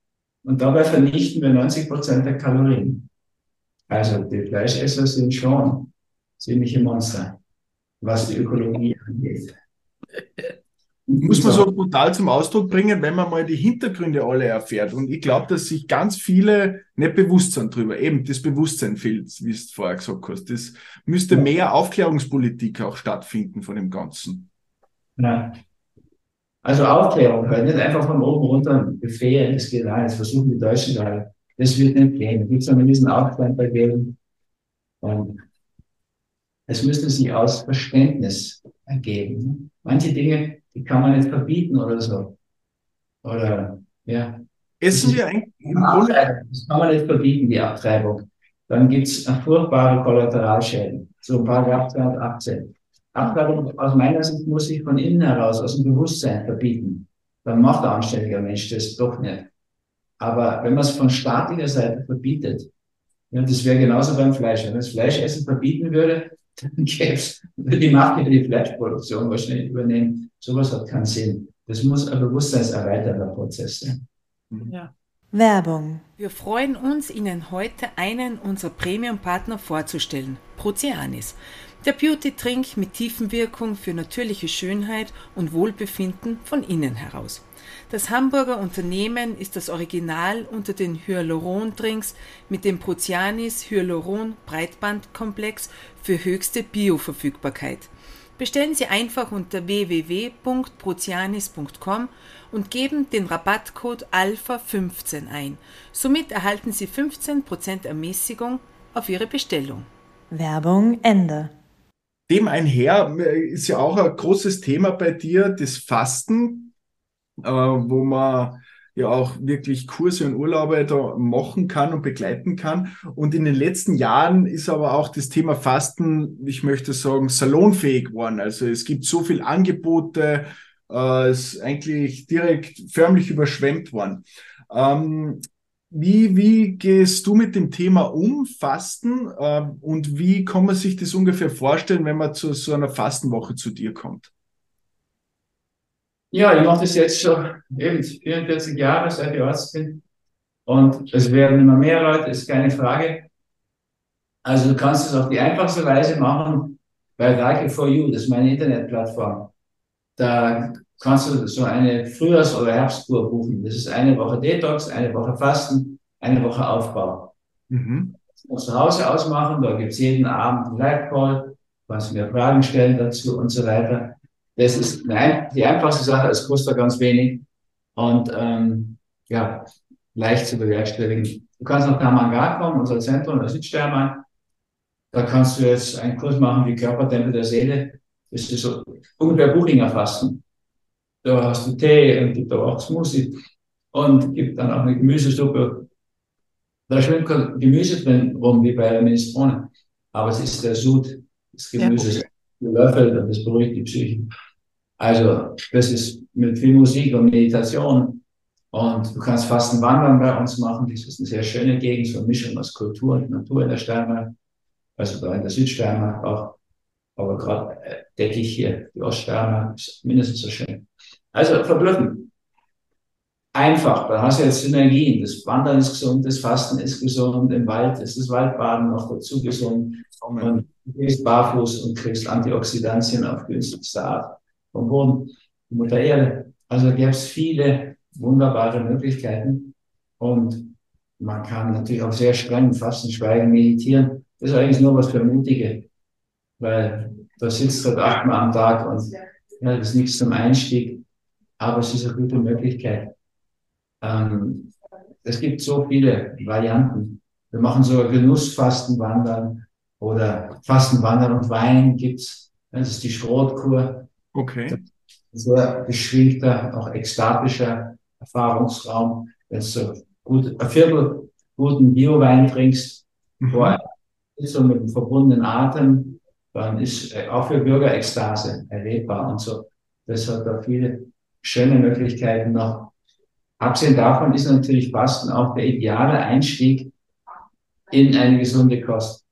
Und dabei vernichten wir 90 Prozent der Kalorien. Also die Fleischesser sind schon ziemliche Monster, was die Ökologie angeht muss man so brutal zum Ausdruck bringen, wenn man mal die Hintergründe alle erfährt. Und ich glaube, dass sich ganz viele nicht bewusst sind drüber. Eben das Bewusstsein fehlt, wie du vorher gesagt hast. Das müsste mehr Aufklärungspolitik auch stattfinden von dem Ganzen. Ja. Also Aufklärung halt, nicht einfach von oben runter befehlen, das geht das versuchen die Deutschen gerade. Das wird nicht gehen. Da gibt es einen diesen Aufstand bei denen. Und es müsste sich aus Verständnis ergeben. Manche Dinge, die kann man nicht verbieten oder so. Oder, ja. Essen wir eigentlich Das kann man nicht verbieten, die Abtreibung. Dann gibt es furchtbare Kollateralschäden. So Paragraph 218. Abtreibung aus meiner Sicht muss sich von innen heraus, aus dem Bewusstsein verbieten. Dann macht der anständige Mensch das doch nicht. Aber wenn man es von staatlicher Seite verbietet, ja, das wäre genauso beim Fleisch. Wenn man das Fleischessen verbieten würde, dann gäbe es, die Macht über die Fleischproduktion wahrscheinlich übernehmen. Sowas hat keinen Sinn. Das muss ein bewusstseinserweiternder Prozess sein. Mhm. Ja. Werbung. Wir freuen uns, Ihnen heute einen unserer Premium-Partner vorzustellen, Proceanis. Der Beauty-Trink mit Tiefenwirkung für natürliche Schönheit und Wohlbefinden von innen heraus. Das Hamburger Unternehmen ist das Original unter den Hyaluron-Drinks mit dem Prozianis Hyaluron Breitbandkomplex für höchste Bioverfügbarkeit. Bestellen Sie einfach unter www.prozianis.com und geben den Rabattcode ALPHA15 ein. Somit erhalten Sie 15% Ermäßigung auf Ihre Bestellung. Werbung Ende. Dem einher äh, ist ja auch ein großes Thema bei dir, das Fasten, äh, wo man ja auch wirklich Kurse und Urlaube da machen kann und begleiten kann. Und in den letzten Jahren ist aber auch das Thema Fasten, ich möchte sagen, salonfähig geworden. Also es gibt so viel Angebote, äh, ist eigentlich direkt förmlich überschwemmt worden. Ähm, wie, wie gehst du mit dem Thema um, Fasten? Äh, und wie kann man sich das ungefähr vorstellen, wenn man zu so einer Fastenwoche zu dir kommt? Ja, ich mache das jetzt schon eben 44 Jahre, seit ich Arzt bin. Und es werden immer mehr Leute, ist keine Frage. Also du kannst es auf die einfachste Weise machen bei Reiche for You, das ist meine Internetplattform. Da kannst du so eine Frühjahrs- oder Herbstkur buchen. Das ist eine Woche Detox, eine Woche Fasten, eine Woche Aufbau. Mhm. Das musst du zu Hause ausmachen, da gibt's jeden Abend einen Live-Call, kannst mir Fragen stellen dazu und so weiter. Das ist eine, die einfachste Sache, es kostet ganz wenig und ähm, ja, leicht zu bewerkstelligen. Du kannst nach Tamangar kommen, unser Zentrum in der Südsteiermark. Da kannst du jetzt einen Kurs machen wie Körpertempel der Seele. Das ist so ungefähr Buchinger Fasten. Da hast du Tee und gibt auch Smoothie und gibt dann auch eine Gemüsesuppe. Da schwimmt kein Gemüse drin rum, wie bei der Minestrone. Aber es ist der Sud des Gemüses ja. Gelöffelt das beruhigt die Psyche. Also, das ist mit viel Musik und Meditation. Und du kannst Fasten Wandern bei uns machen. Das ist eine sehr schöne Gegend, so eine Mischung aus Kultur und Natur in der Steiermark. Also da in der Südsteiermark auch. Aber gerade äh, decke ich hier die Oststeiermark, ist mindestens so schön. Also verblüffend. Einfach, da hast du jetzt Synergien. Das Wandern ist gesund, das Fasten ist gesund, im Wald ist das Waldbaden noch dazu gesund. Und du gehst barfuß und kriegst Antioxidantien auf günstigste Art vom Boden, Mutter Erde. Also gäbe es viele wunderbare Möglichkeiten. Und man kann natürlich auch sehr streng fasten, schweigen, meditieren. Das ist eigentlich nur was für Mutige. Weil da sitzt du achtmal am Tag und ja, das ist nichts zum Einstieg aber es ist eine gute Möglichkeit. Ähm, es gibt so viele Varianten. Wir machen sogar Genussfastenwandern oder Fastenwandern und Wein gibt's. Das ist die Schrotkur. Okay. Sehr beschwingter, auch ekstatischer Erfahrungsraum. Wenn du so gut, ein Viertel guten Biowein trinkst, mhm. vorher so mit dem verbundenen Atem, dann ist auch für Bürger Ekstase erlebbar und so. Das hat da viele schöne Möglichkeiten noch. Abgesehen davon ist natürlich Fasten auch der ideale Einstieg in eine gesunde Kost.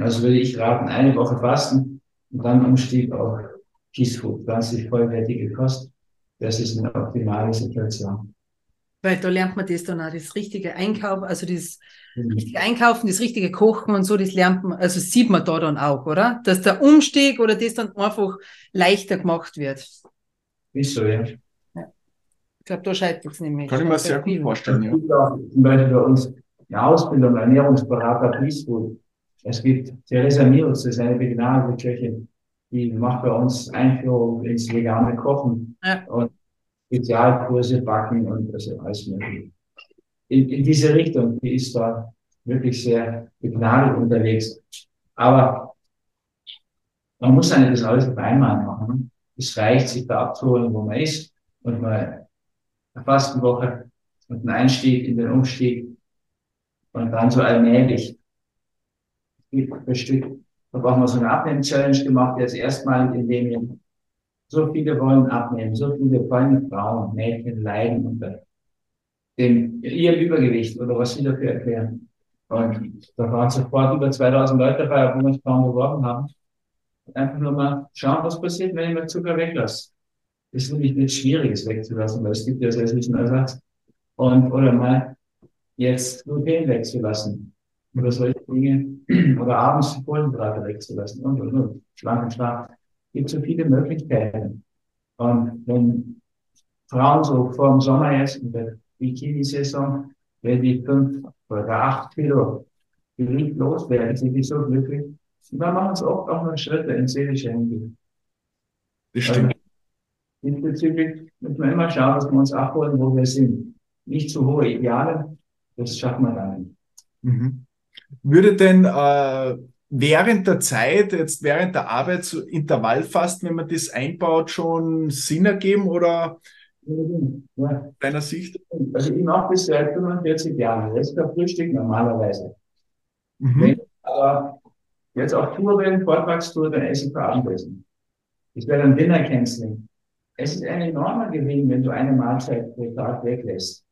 Also würde ich raten, eine Woche Fasten und dann Umstieg auf Peace Food, pflanzlich vollwertige Kost. Das ist eine optimale Situation. Weil da lernt man das dann auch, das richtige Einkaufen, also das mhm. richtige Einkaufen, das richtige Kochen und so, das lernt man, also sieht man da dann auch, oder? Dass der Umstieg oder das dann einfach leichter gemacht wird. Ist so, ja glaube, da scheitert es nämlich. Kann ich mir sehr gut vorstellen, ja. Zum Beispiel bei uns eine Ausbildung, Ernährungsberater Peaceful. Es gibt Theresa Mills, das ist eine begnadete Köchin, die macht bei uns Einführung ins vegane Kochen ja. und Spezialkurse backen und also alles mögliche. In, in diese Richtung, die ist da wirklich sehr begnadet unterwegs. Aber Man muss ja nicht das alles auf einmal machen. Es reicht, sich da abzuholen, wo man ist und mal eine Fastenwoche und einen Einstieg in den Umstieg und dann so allmählich Stück für Stück. Da brauchen wir so eine Abnehmen-Challenge gemacht, jetzt erstmal, indem wir so viele wollen abnehmen, so viele vor allem Frauen, Mädchen leiden unter dem, ihrem Übergewicht oder was sie dafür erklären. Und da waren sofort über 2000 Leute dabei, obwohl wir uns Frauen beworben haben. Einfach nur mal schauen, was passiert, wenn ich mal Zucker weglasse. Das ist nämlich nichts Schwieriges wegzulassen, weil es gibt ja sämtlichen Ersatz. Und, oder mal jetzt Gluten wegzulassen. Oder solche Dinge. Oder abends Kohlenhydrate wegzulassen. Und, und, und. Schlank Schlaf. Es gibt so viele Möglichkeiten. Und wenn Frauen so vor dem Sommer jetzt, in der Bikini-Saison, wenn die fünf oder acht Kilo Gewicht loswerden, sind die so glücklich. Und dann machen es oft auch noch Schritte in seelische Hinsicht. Bestimmt. Also, diesbezüglich müssen wir immer schauen, dass wir uns abholen, wo wir sind. Nicht zu hohe Ideale, das schaffen wir dann nicht. Mhm. Würde denn äh, während der Zeit, jetzt während der Arbeit, so Intervallfasten, wenn man das einbaut, schon Sinn ergeben oder ja. deiner Sicht? Also ich mache das seit 45 Jahren. Das ist der Frühstück normalerweise. Mhm. Wenn ich aber jetzt auf Tour bin, Vortragstour, dann esse ich für Abendessen. Ich werde ein Dinner canceling. Es ist ein enormer Gewinn, wenn du eine Mahlzeit pro Tag weglässt.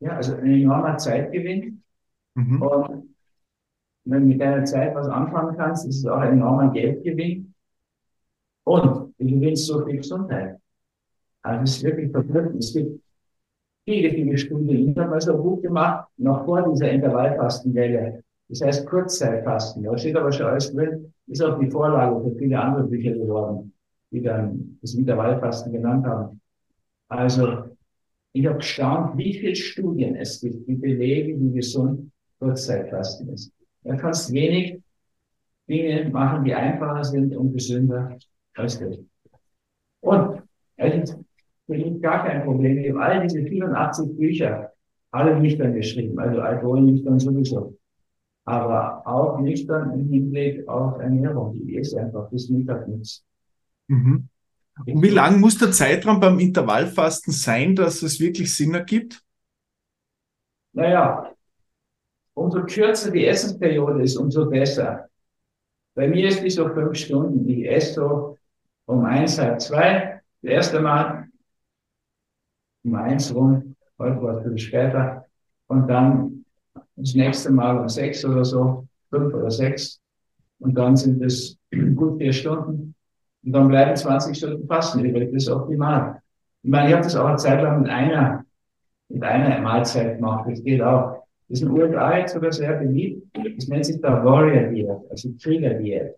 Ja, also ein enormer Zeitgewinn. Mhm. Und wenn du mit deiner Zeit was anfangen kannst, ist es auch ein enormer Geldgewinn. Und du gewinnst so viel Gesundheit. Also es ist wirklich verblüffend. Es gibt viele, viele Studien. Ich habe mal so ein Buch gemacht, noch vor dieser Intervallfastenwelle. Das heißt Kurzzeitfasten. Da steht aber schon alles drin. Ist auch die Vorlage für viele andere Bücher geworden, die dann das Intervallfasten genannt haben. Also, ich habe gestaunt, wie viele Studien es gibt, die belegen, wie gesund Kurzzeitfasten ist. Da kannst wenig Dinge machen, die einfacher sind und gesünder als das. Und es für mich gar kein Problem. Ich habe all diese 84 Bücher, alle nüchtern geschrieben, also Alkohol nüchtern sowieso. Aber auch nüchtern im Hinblick auf Ernährung. Die ist einfach bis Mittag nichts. Mhm. Und wie lang muss der Zeitraum beim Intervallfasten sein, dass es wirklich Sinn ergibt? Naja, umso kürzer die Essensperiode ist, umso besser. Bei mir ist die so fünf Stunden. Ich esse so um eins, halb zwei, das erste Mal, um eins rum, heute war es ein bisschen später, und dann das nächste Mal um sechs oder so, fünf oder sechs, und dann sind es gut vier Stunden, und dann bleiben 20 Stunden Fasten übrig, das ist optimal. Ich meine, ich habe das auch eine Zeit lang mit einer, mit einer Mahlzeit gemacht, das geht auch. Das ist in den USA jetzt sogar sehr beliebt. Das nennt sich der Warrior Diet, also Krieger Diet.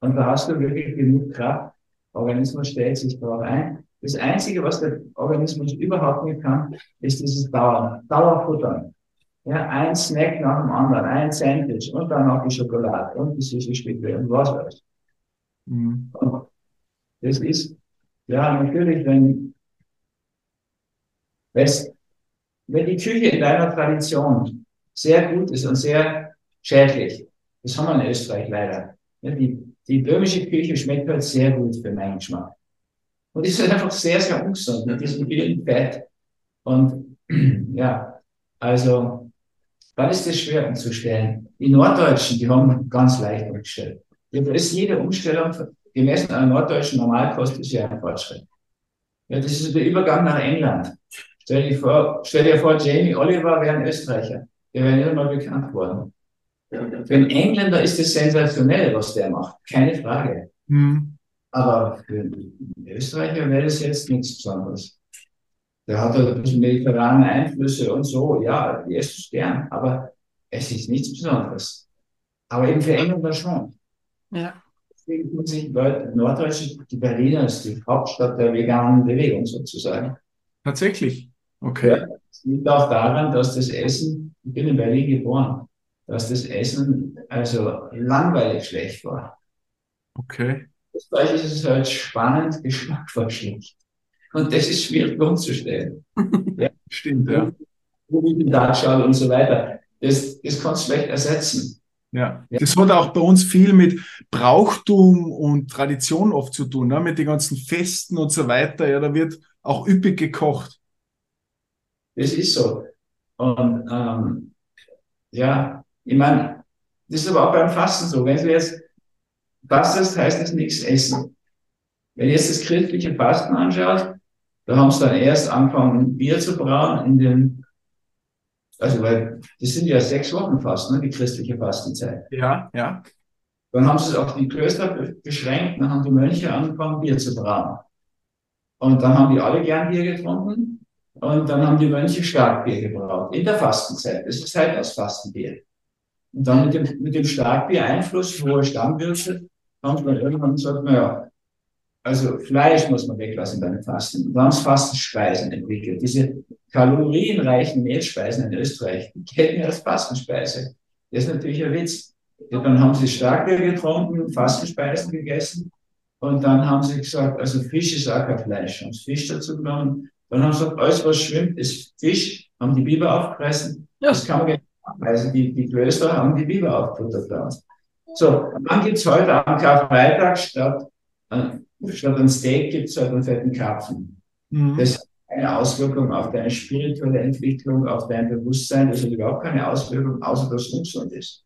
Und da hast du wirklich genug Kraft. Der Organismus stellt sich darauf ein. Das Einzige, was der Organismus überhaupt nicht kann, ist dieses Dauer, Dauerfuttern. Ja, ein Snack nach dem anderen, ein Sandwich und dann noch die Schokolade und die süße Stücke und was weiß. Mhm. Das ist, ja, natürlich, wenn, wenn die Küche in deiner Tradition sehr gut ist und sehr schädlich, das haben wir in Österreich leider. Die, die böhmische Küche schmeckt halt sehr gut für meinen Geschmack. Und ist halt einfach sehr, sehr ungesund mit diesem vielen Fett. Und ja, also, dann ist es schwer umzustellen. Die Norddeutschen, die haben ganz leicht umgestellt. Ist jede Umstellung gemessen an der norddeutschen Normalkost ist ja ein Fortschritt. Ja, das ist der Übergang nach England. Stell dir vor, stell dir vor, Jamie Oliver wäre ein Österreicher. Der wäre nicht mal bekannt worden. Für einen Engländer ist es sensationell, was der macht. Keine Frage. Mhm. Aber für einen Österreicher wäre das jetzt nichts Besonderes. Der hat halt ein bisschen mediterrane Einflüsse und so. Ja, ich gern. Aber es ist nichts Besonderes. Aber eben für Engländer schon. Ja. Deswegen tun sich Leute, Norddeutsche, die Berliner ist die Hauptstadt der veganen Bewegung sozusagen. Tatsächlich. Okay. Ja, das liegt auch daran, dass das Essen, ich bin in Berlin geboren, dass das Essen also langweilig schlecht war. Okay. Österreich ist es halt spannend, Geschmack war schlecht. Und das ist schwierig umzustellen. ja. Stimmt, ja. Dartschale und so weiter. Das, das kannst du schlecht ersetzen. Ja. ja. das hat auch bei uns viel mit Brauchtum und Tradition oft zu tun, ne? mit den ganzen Festen und so weiter. Ja, da wird auch üppig gekocht. Das ist so. Und ähm, ja, ich meine, das ist aber auch beim Fasten so. Wenn du jetzt fastest, heißt das nichts essen. Wenn du jetzt das christliche Fasten anschaust, da haben sie dann erst angefangen, Bier zu brauen in den, also weil das sind ja sechs Wochen fast, ne, die christliche Fastenzeit. Ja, ja. Dann haben sie es auf die Klöster beschränkt, dann haben die Mönche angefangen, Bier zu brauen. Und dann haben die alle gern Bier getrunken und dann haben die Mönche Starkbier gebraut in der Fastenzeit. Das ist halt das Fastenbier. Und dann mit dem, mit dem Starkbier-Einfluss, hohe Stammwürze, haben sie dann irgendwann gesagt, naja, also Fleisch muss man weglassen beim Fasten. Und dann haben sie Fastenspeisen entwickelt. Diese kalorienreichen Mehlspeisen in Österreich, die kennen wir als Fastenspeise. Das ist natürlich ein Witz. Dann haben sie Starkbier getrunken, Fastenspeisen gegessen. Und dann haben sie gesagt, also Fisch ist auch kein Fleisch. Haben sie Fisch dazu genommen. Dann haben sie gesagt, alles was schwimmt ist Fisch. Haben die Biber aufgefressen. Ja. Das kann man gar nicht nachweisen. Die, die Klöster haben die Biber aufgefuttert. So, und dann gibt's heute am Karfreitag statt äh, statt ein Steak gibt es halt einen fetten Karpfen. Mhm. Das hat keine Auswirkung auf deine spirituelle Entwicklung, auf dein Bewusstsein. Das hat überhaupt keine Auswirkung, außer dass es ungesund ist.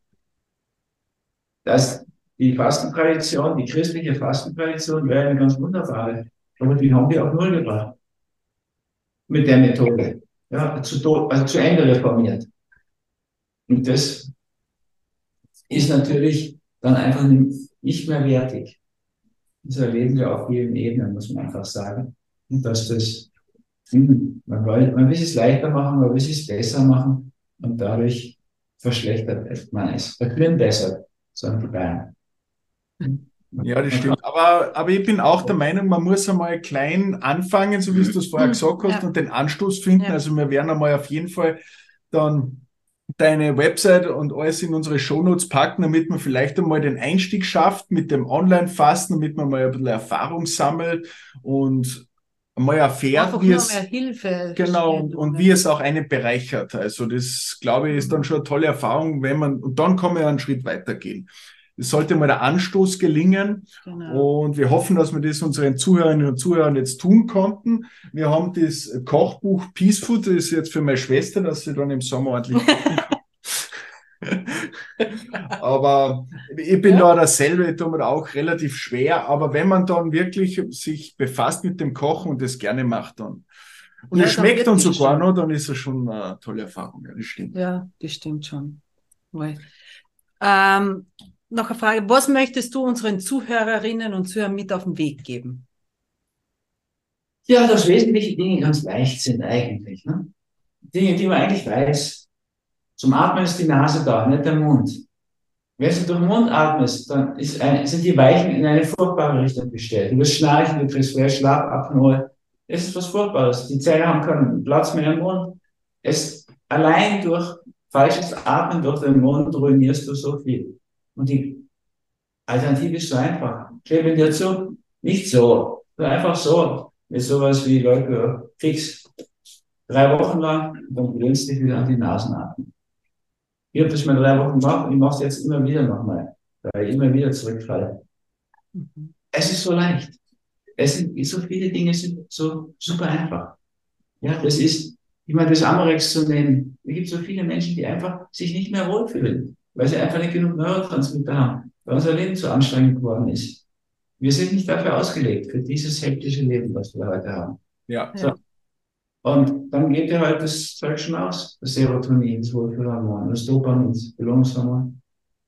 Das, die Fastentradition, die christliche Fastentradition wäre eine ganz wunderbare. Aber die haben wir auf Null gebracht. Mit der Methode. Ja, zu, also zu Ende reformiert. Und das ist natürlich dann einfach nicht mehr wertig. Das erleben wir auf vielen Ebenen, muss man einfach sagen. Und dass das, hm, man will, man will es leichter machen, man will es besser machen und dadurch verschlechtert man es. Verklimmt besser, sagen die Bayern. Ja, das stimmt. Aber, aber ich bin auch der Meinung, man muss einmal klein anfangen, so wie du es vorher gesagt hast, ja. und den Anstoß finden. Ja. Also wir werden einmal auf jeden Fall dann deine Website und alles in unsere Shownotes packen, damit man vielleicht einmal den Einstieg schafft mit dem Online-Fasten, damit man mal ein bisschen Erfahrung sammelt und mal erfährt, Einfach wie es, Hilfe genau, und, und, wie es auch einen bereichert. Also das, glaube ich, ist dann schon eine tolle Erfahrung, wenn man, und dann kann man ja einen Schritt weitergehen. Es sollte mal der Anstoß gelingen. Genau. Und wir hoffen, dass wir das unseren Zuhörerinnen und Zuhörern jetzt tun konnten. Wir haben das Kochbuch Peace Food, das ist jetzt für meine Schwester, dass sie dann im Sommer ordentlich aber ich bin ja. da dasselbe, tut mir auch relativ schwer. Aber wenn man dann wirklich sich befasst mit dem Kochen und das gerne macht, dann und ja, es schmeckt dann sogar noch, dann ist es schon eine tolle Erfahrung. Ja, das stimmt. Ja, das stimmt schon. Ähm, noch eine Frage. Was möchtest du unseren Zuhörerinnen und Zuhörern mit auf den Weg geben? Ja, dass wesentliche Dinge ganz leicht sind eigentlich. Ne? Dinge, die man eigentlich weiß. Zum Atmen ist die Nase da, nicht der Mund. Wenn du durch den Mund atmest, dann ein, sind die Weichen in eine furchtbare Richtung gestellt. Du wirst schnarchen, du kriegst vielleicht Schlafapnoe. Es ist was Furchtbares. Die Zähne haben keinen Platz mehr im Mund. Es, allein durch falsches Atmen durch den Mund ruinierst du so viel. Und die Alternative ist so einfach. Klebe dir zu, nicht so, einfach so, mit sowas wie Leute fix. Drei Wochen lang, dann du dich wieder an die Nasenatmung. Ich habe das mal drei Wochen gemacht und ich mache es jetzt immer wieder nochmal, weil ich immer wieder zurückfalle. Mhm. Es ist so leicht. Es sind so viele Dinge sind so super einfach. Ja, das ist, ich meine, das Amorex zu nehmen. Es gibt so viele Menschen, die einfach sich nicht mehr wohlfühlen weil sie einfach nicht genug Neurotransmitter haben, weil unser Leben zu anstrengend geworden ist. Wir sind nicht dafür ausgelegt, für dieses hektische Leben, was wir heute haben. Ja. So. Und dann geht ja halt das Zeug schon aus, das Serotonin, das Wohlfühlhormon, das Dopamin, das Belohnungshormon.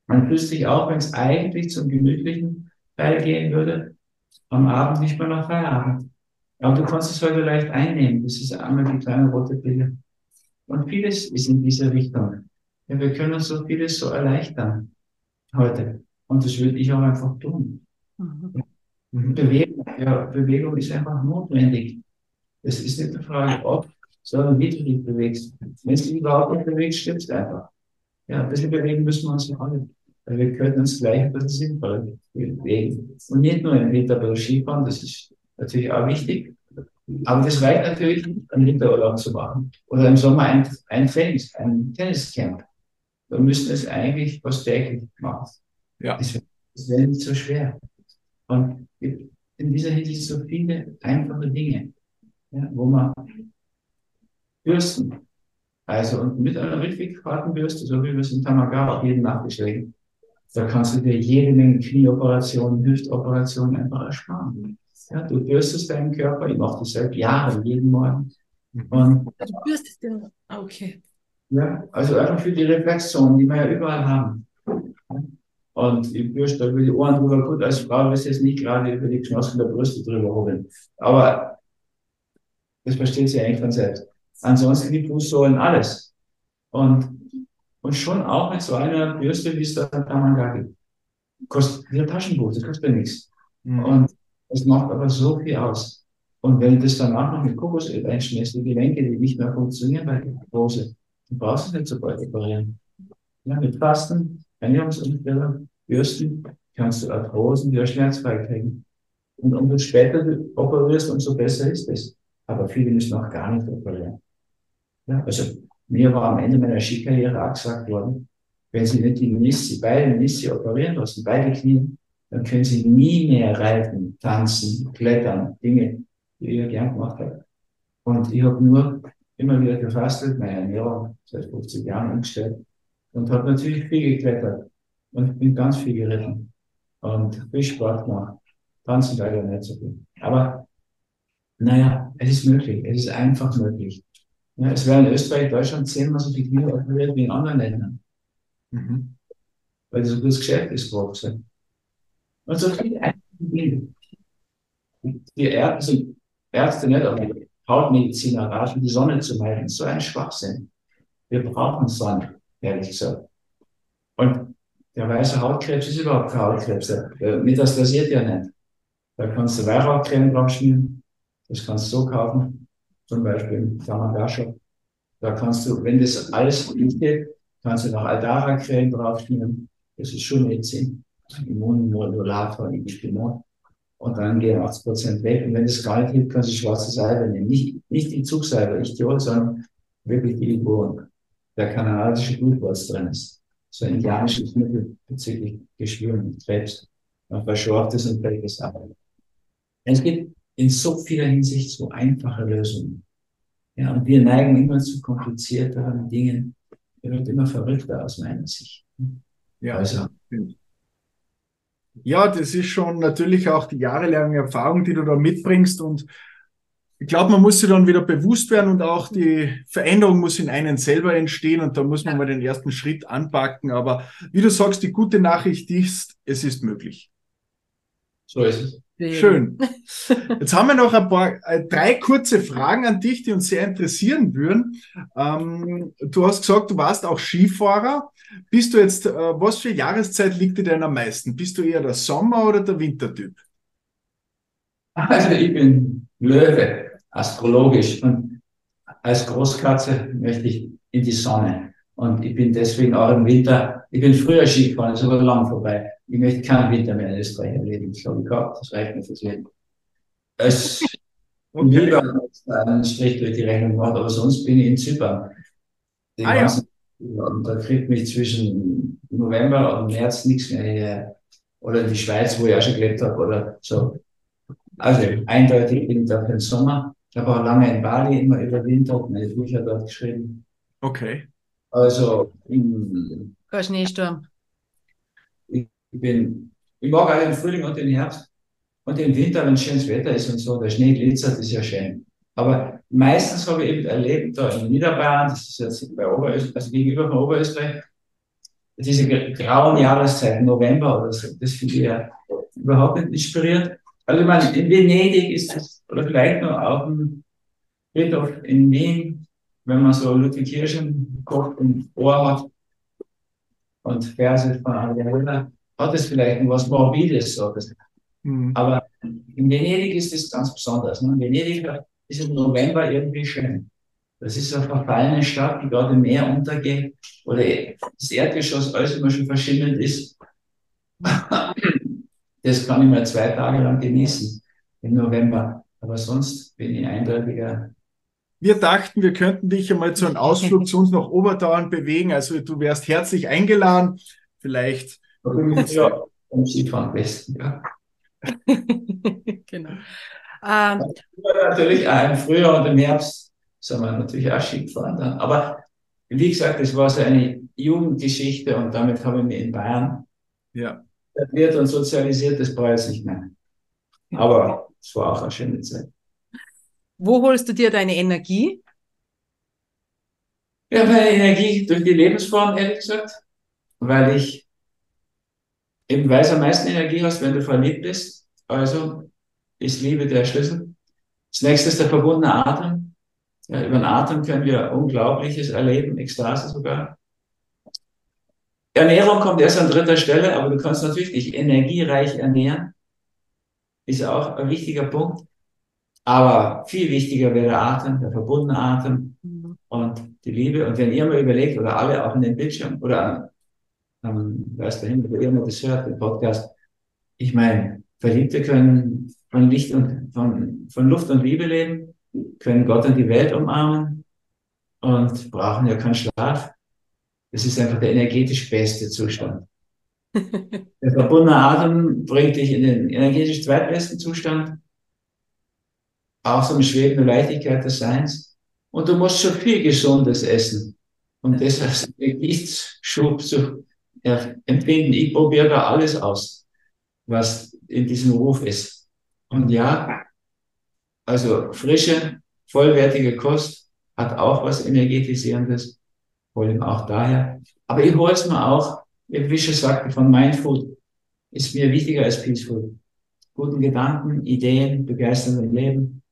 Man fühlt sich auch, wenn es eigentlich zum gemütlichen Teil gehen würde, am Abend nicht mehr nach Feierabend. Aber du kannst es heute leicht einnehmen. Das ist einmal die kleine rote Pille. Und vieles ist in dieser Richtung. Ja, wir können so vieles so erleichtern heute. Und das würde ich auch einfach tun. Mhm. Bewegung, ja, Bewegung ist einfach notwendig. Es ist nicht eine Frage, ob, sondern wie du dich bewegst. Wenn du dich überhaupt nicht bewegst, stimmst einfach. Ja, ein bisschen bewegen müssen wir uns ja alle. Weil wir können uns gleich ein bisschen sinnvoll bewegen. Und nicht nur im Winter bei Skifahren, das ist natürlich auch wichtig. Aber das reicht natürlich, einen Winterurlaub zu machen. Oder im Sommer ein, ein Tennis, ein Tenniscamp. wir müssen es eigentlich fast täglich machen. Ja. Das wäre nicht so schwer. Und in dieser Hinsicht so viele einfache Dinge, ja, wo man bürsten. Also, und mit einer Rückwegfahrtenbürste, so wie wir es in Tamagawa jeden nachgeschlagen, da kannst du dir jede Menge Knieoperationen, Hüftoperationen einfach ersparen. Ja, du bürstest deinen Körper, ich mache das seit Jahren, jeden Morgen. Und, du bürstest den, ah, okay. Ja, also einfach für die Reflexzonen, die wir ja überall haben. Und ich bürste über die Ohren drüber. Gut, als Frau ist jetzt nicht gerade über die Knospen der Brüste drüber holen. Aber das versteht sie eigentlich von selbst. Ansonsten die Fußsohlen, alles. Und, und schon auch mit so einer Bürste, wie es da Tamagaki. Kostet wie ein Taschenbuch, das kostet ja nichts. Mhm. Und es macht aber so viel aus. Und wenn du das danach noch mit Kokosöl einschmierst, die Gelenke, die nicht mehr funktionieren bei der Hose, dann brauchst du nicht so bald operieren. Ja, mit Fasten, Ernährungsumstellung, Bürsten, kannst du Arthrosen wieder schmerzfrei kriegen. Und umso später du operierst, umso besser ist es. Aber viele müssen auch gar nicht operieren. Ja, also mir war am Ende meiner Skikarriere auch gesagt worden, wenn Sie nicht die Nissi, beide Nissi operieren lassen, beide Knie, dann können Sie nie mehr reiten, tanzen, klettern, Dinge, die ich gern gemacht habe. Und ich habe nur immer wieder gefastet, meine Ernährung seit 50 Jahren umgestellt und habe natürlich viel geklettert und bin ganz viel geritten und viel Sport gemacht. Tanzen leider nicht so viel. Aber naja, es ist möglich, es ist einfach möglich. Ja, es werden in Österreich, Deutschland zehnmal so viele Knie operiert wie in anderen Ländern. Mhm. Weil das ein gutes Geschäft ist gewachsen. Und so viele einfache Dinge. Die Ärzte, Ärzte nicht, aber die Hautmediziner raten, die Sonne zu meiden. So ein Schwachsinn. Wir brauchen Sonne, ehrlich gesagt. Und der weiße Hautkrebs ist überhaupt kein Hautkrebs. Der metastasiert ja nicht. Da kannst du Weihrauchcreme drauf schmieren. Das kannst du so kaufen zum Beispiel im Tamagasho. Da kannst du, wenn das alles nicht geht, kannst du noch Aldara-Creme draufschmieren. Das ist schon Medizin. Immunmodulator, Ibispinol. Und dann gehen 80 Prozent weg. Und wenn das gar nicht hilft, kannst du schwarze Salbe nehmen. Nicht, nicht die Zugsalbe, Idiot, sondern wirklich die, wo der kanadische Blutwurz drin ist. So ein indianisches Mittel bezüglich Geschwüren, Krebs. Man verschorft es und fällt es ab. Es gibt in so vieler Hinsicht so einfache Lösungen. Ja, und wir neigen immer zu komplizierteren Dingen. Er wird immer verrückter aus meiner Sicht. Ja, also. Ja, das ist schon natürlich auch die jahrelange Erfahrung, die du da mitbringst. Und ich glaube, man muss sich dann wieder bewusst werden und auch die Veränderung muss in einen selber entstehen und da muss man mal den ersten Schritt anpacken. Aber wie du sagst, die gute Nachricht ist, es ist möglich. So ist es. Schön. Jetzt haben wir noch ein paar, äh, drei kurze Fragen an dich, die uns sehr interessieren würden. Ähm, du hast gesagt, du warst auch Skifahrer. Bist du jetzt, äh, was für Jahreszeit liegt dir denn am meisten? Bist du eher der Sommer- oder der Wintertyp? Also ich bin Löwe, astrologisch. Und als Großkatze möchte ich in die Sonne. Und ich bin deswegen auch im Winter, ich bin früher Ski gefahren, ist aber lang vorbei. Ich möchte keinen Winter mehr in Österreich erleben. Das habe ich gehabt, das reicht mir fürs Leben. Es okay. lieber einen Strich durch die Rechnung gemacht, aber sonst bin ich in Zypern. ah, ja. Und da kriegt mich zwischen November und März nichts mehr her. Oder die Schweiz, wo ich auch schon gelebt habe, oder so. Also eindeutig bin ich da für den Sommer. Ich habe auch lange in Bali immer überwintert, meine Bücher dort geschrieben. Okay. Also im Kein Schneesturm. Ich bin, ich mag auch den Frühling und den Herbst und den Winter, wenn schönes Wetter ist und so, der Schnee glitzert, ist ja schön. Aber meistens habe ich eben erlebt, da in Niederbayern, das ist jetzt bei Oberösterreich, also gegenüber von Oberösterreich, diese grauen Jahreszeiten, November oder so, das finde ich ja überhaupt nicht inspiriert. Also ich meine, in Venedig ist es, oder vielleicht noch auf dem Friedhof in Wien, wenn man so Ludwig Kirschen kocht und Ohr hat und Verse von Ariella, hat es vielleicht noch was Morbides, so. Mhm. Aber in Venedig ist es ganz besonders. Ne? Venedig ist im November irgendwie schön. Das ist eine verfallene Stadt, die gerade im Meer untergeht, oder das Erdgeschoss alles immer schon verschimmelt ist. Das kann ich mal zwei Tage lang genießen im November. Aber sonst bin ich eindeutiger Wir dachten, wir könnten dich einmal zu einem Ausflug zu uns nach Oberdauern bewegen. Also du wärst herzlich eingeladen. Vielleicht. Ja, um Skifahren besten, ja. genau. Ähm, natürlich auch im Frühjahr und im Herbst sind wir natürlich auch Ski gefahren dann. Aber wie gesagt, es war so eine Jugendgeschichte und damit habe ich mich in Bayern ja. wird und sozialisiert, das brauche ich jetzt nicht mehr. Aber es war auch eine schöne Zeit. Wo holst du dir deine Energie? Ja, meine Energie durch die Lebensform, ehrlich gesagt, weil ich eben weiß, am meisten Energie hast, wenn du verliebt bist. Also ist Liebe der Schlüssel. Das nächste ist der verbundene Atem. Ja, über den Atem können wir Unglaubliches erleben, Ekstase sogar. Ernährung kommt erst an dritter Stelle, aber du kannst natürlich dich energiereich ernähren. Ist auch ein wichtiger Punkt. Aber viel wichtiger wäre der Atem, der verbundene Atem mhm. und die Liebe. Und wenn ihr mal überlegt, oder alle auch in den Bildschirm oder ähm, weiß dahin, wo ihr mal das hört, den Podcast, ich meine, Verliebte können von Licht und von, von Luft und Liebe leben, können Gott und die Welt umarmen und brauchen ja keinen Schlaf. Das ist einfach der energetisch beste Zustand. der verbundene Atem bringt dich in den energetisch zweitbesten Zustand auch so eine schwebende Leichtigkeit des Seins. Und du musst schon viel Gesundes essen, um das als Gewichtsschub zu empfinden. Ich probiere da alles aus, was in diesem Ruf ist. Und ja, also frische, vollwertige Kost hat auch was Energetisierendes, vor allem auch daher. Aber ich hole es mir auch, wie schon sagte, von Mindfood ist mir wichtiger als Peaceful. Guten Gedanken, Ideen, begeisternden Leben,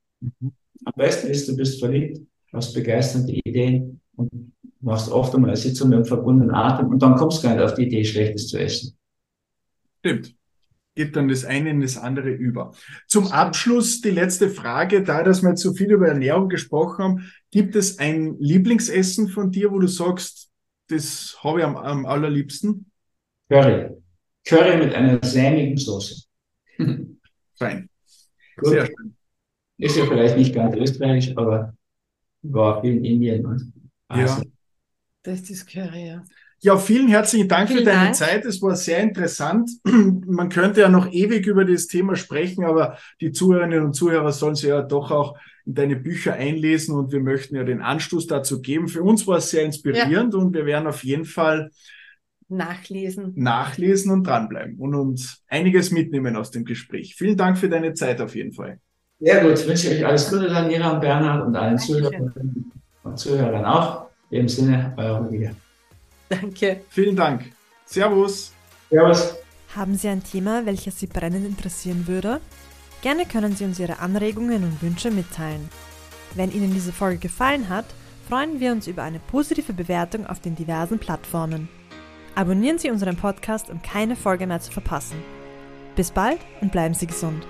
am besten ist, du bist verliebt, hast begeisternde Ideen und machst oft einmal eine Sitzung mit einem verbundenen Atem und dann kommst du gar nicht auf die Idee, Schlechtes zu essen. Stimmt. Geht dann das eine in das andere über. Zum Abschluss die letzte Frage, da dass wir jetzt so viel über Ernährung gesprochen haben, gibt es ein Lieblingsessen von dir, wo du sagst, das habe ich am, am allerliebsten? Curry. Curry mit einer sämigen Soße. Fein. Gut. Sehr schön. Ist ja vielleicht nicht ganz österreichisch, aber war viel in Indien und Asien. Ja. Das ist Curry, ja. Ja, vielen herzlichen Dank vielen für deine Dank. Zeit. Es war sehr interessant. Man könnte ja noch ewig über das Thema sprechen, aber die Zuhörerinnen und Zuhörer sollen sich ja doch auch in deine Bücher einlesen und wir möchten ja den Anstoß dazu geben. Für uns war es sehr inspirierend ja. und wir werden auf jeden Fall nachlesen, nachlesen und dranbleiben und uns einiges mitnehmen aus dem Gespräch. Vielen Dank für deine Zeit auf jeden Fall. Sehr gut, ich wünsche euch alles Gute, Daniela und Bernhard und allen Zuhörern und Zuhörern auch. In dem Sinne, euer Rüdiger. Danke. Vielen Dank. Servus. Servus. Haben Sie ein Thema, welches Sie brennend interessieren würde? Gerne können Sie uns Ihre Anregungen und Wünsche mitteilen. Wenn Ihnen diese Folge gefallen hat, freuen wir uns über eine positive Bewertung auf den diversen Plattformen. Abonnieren Sie unseren Podcast, um keine Folge mehr zu verpassen. Bis bald und bleiben Sie gesund.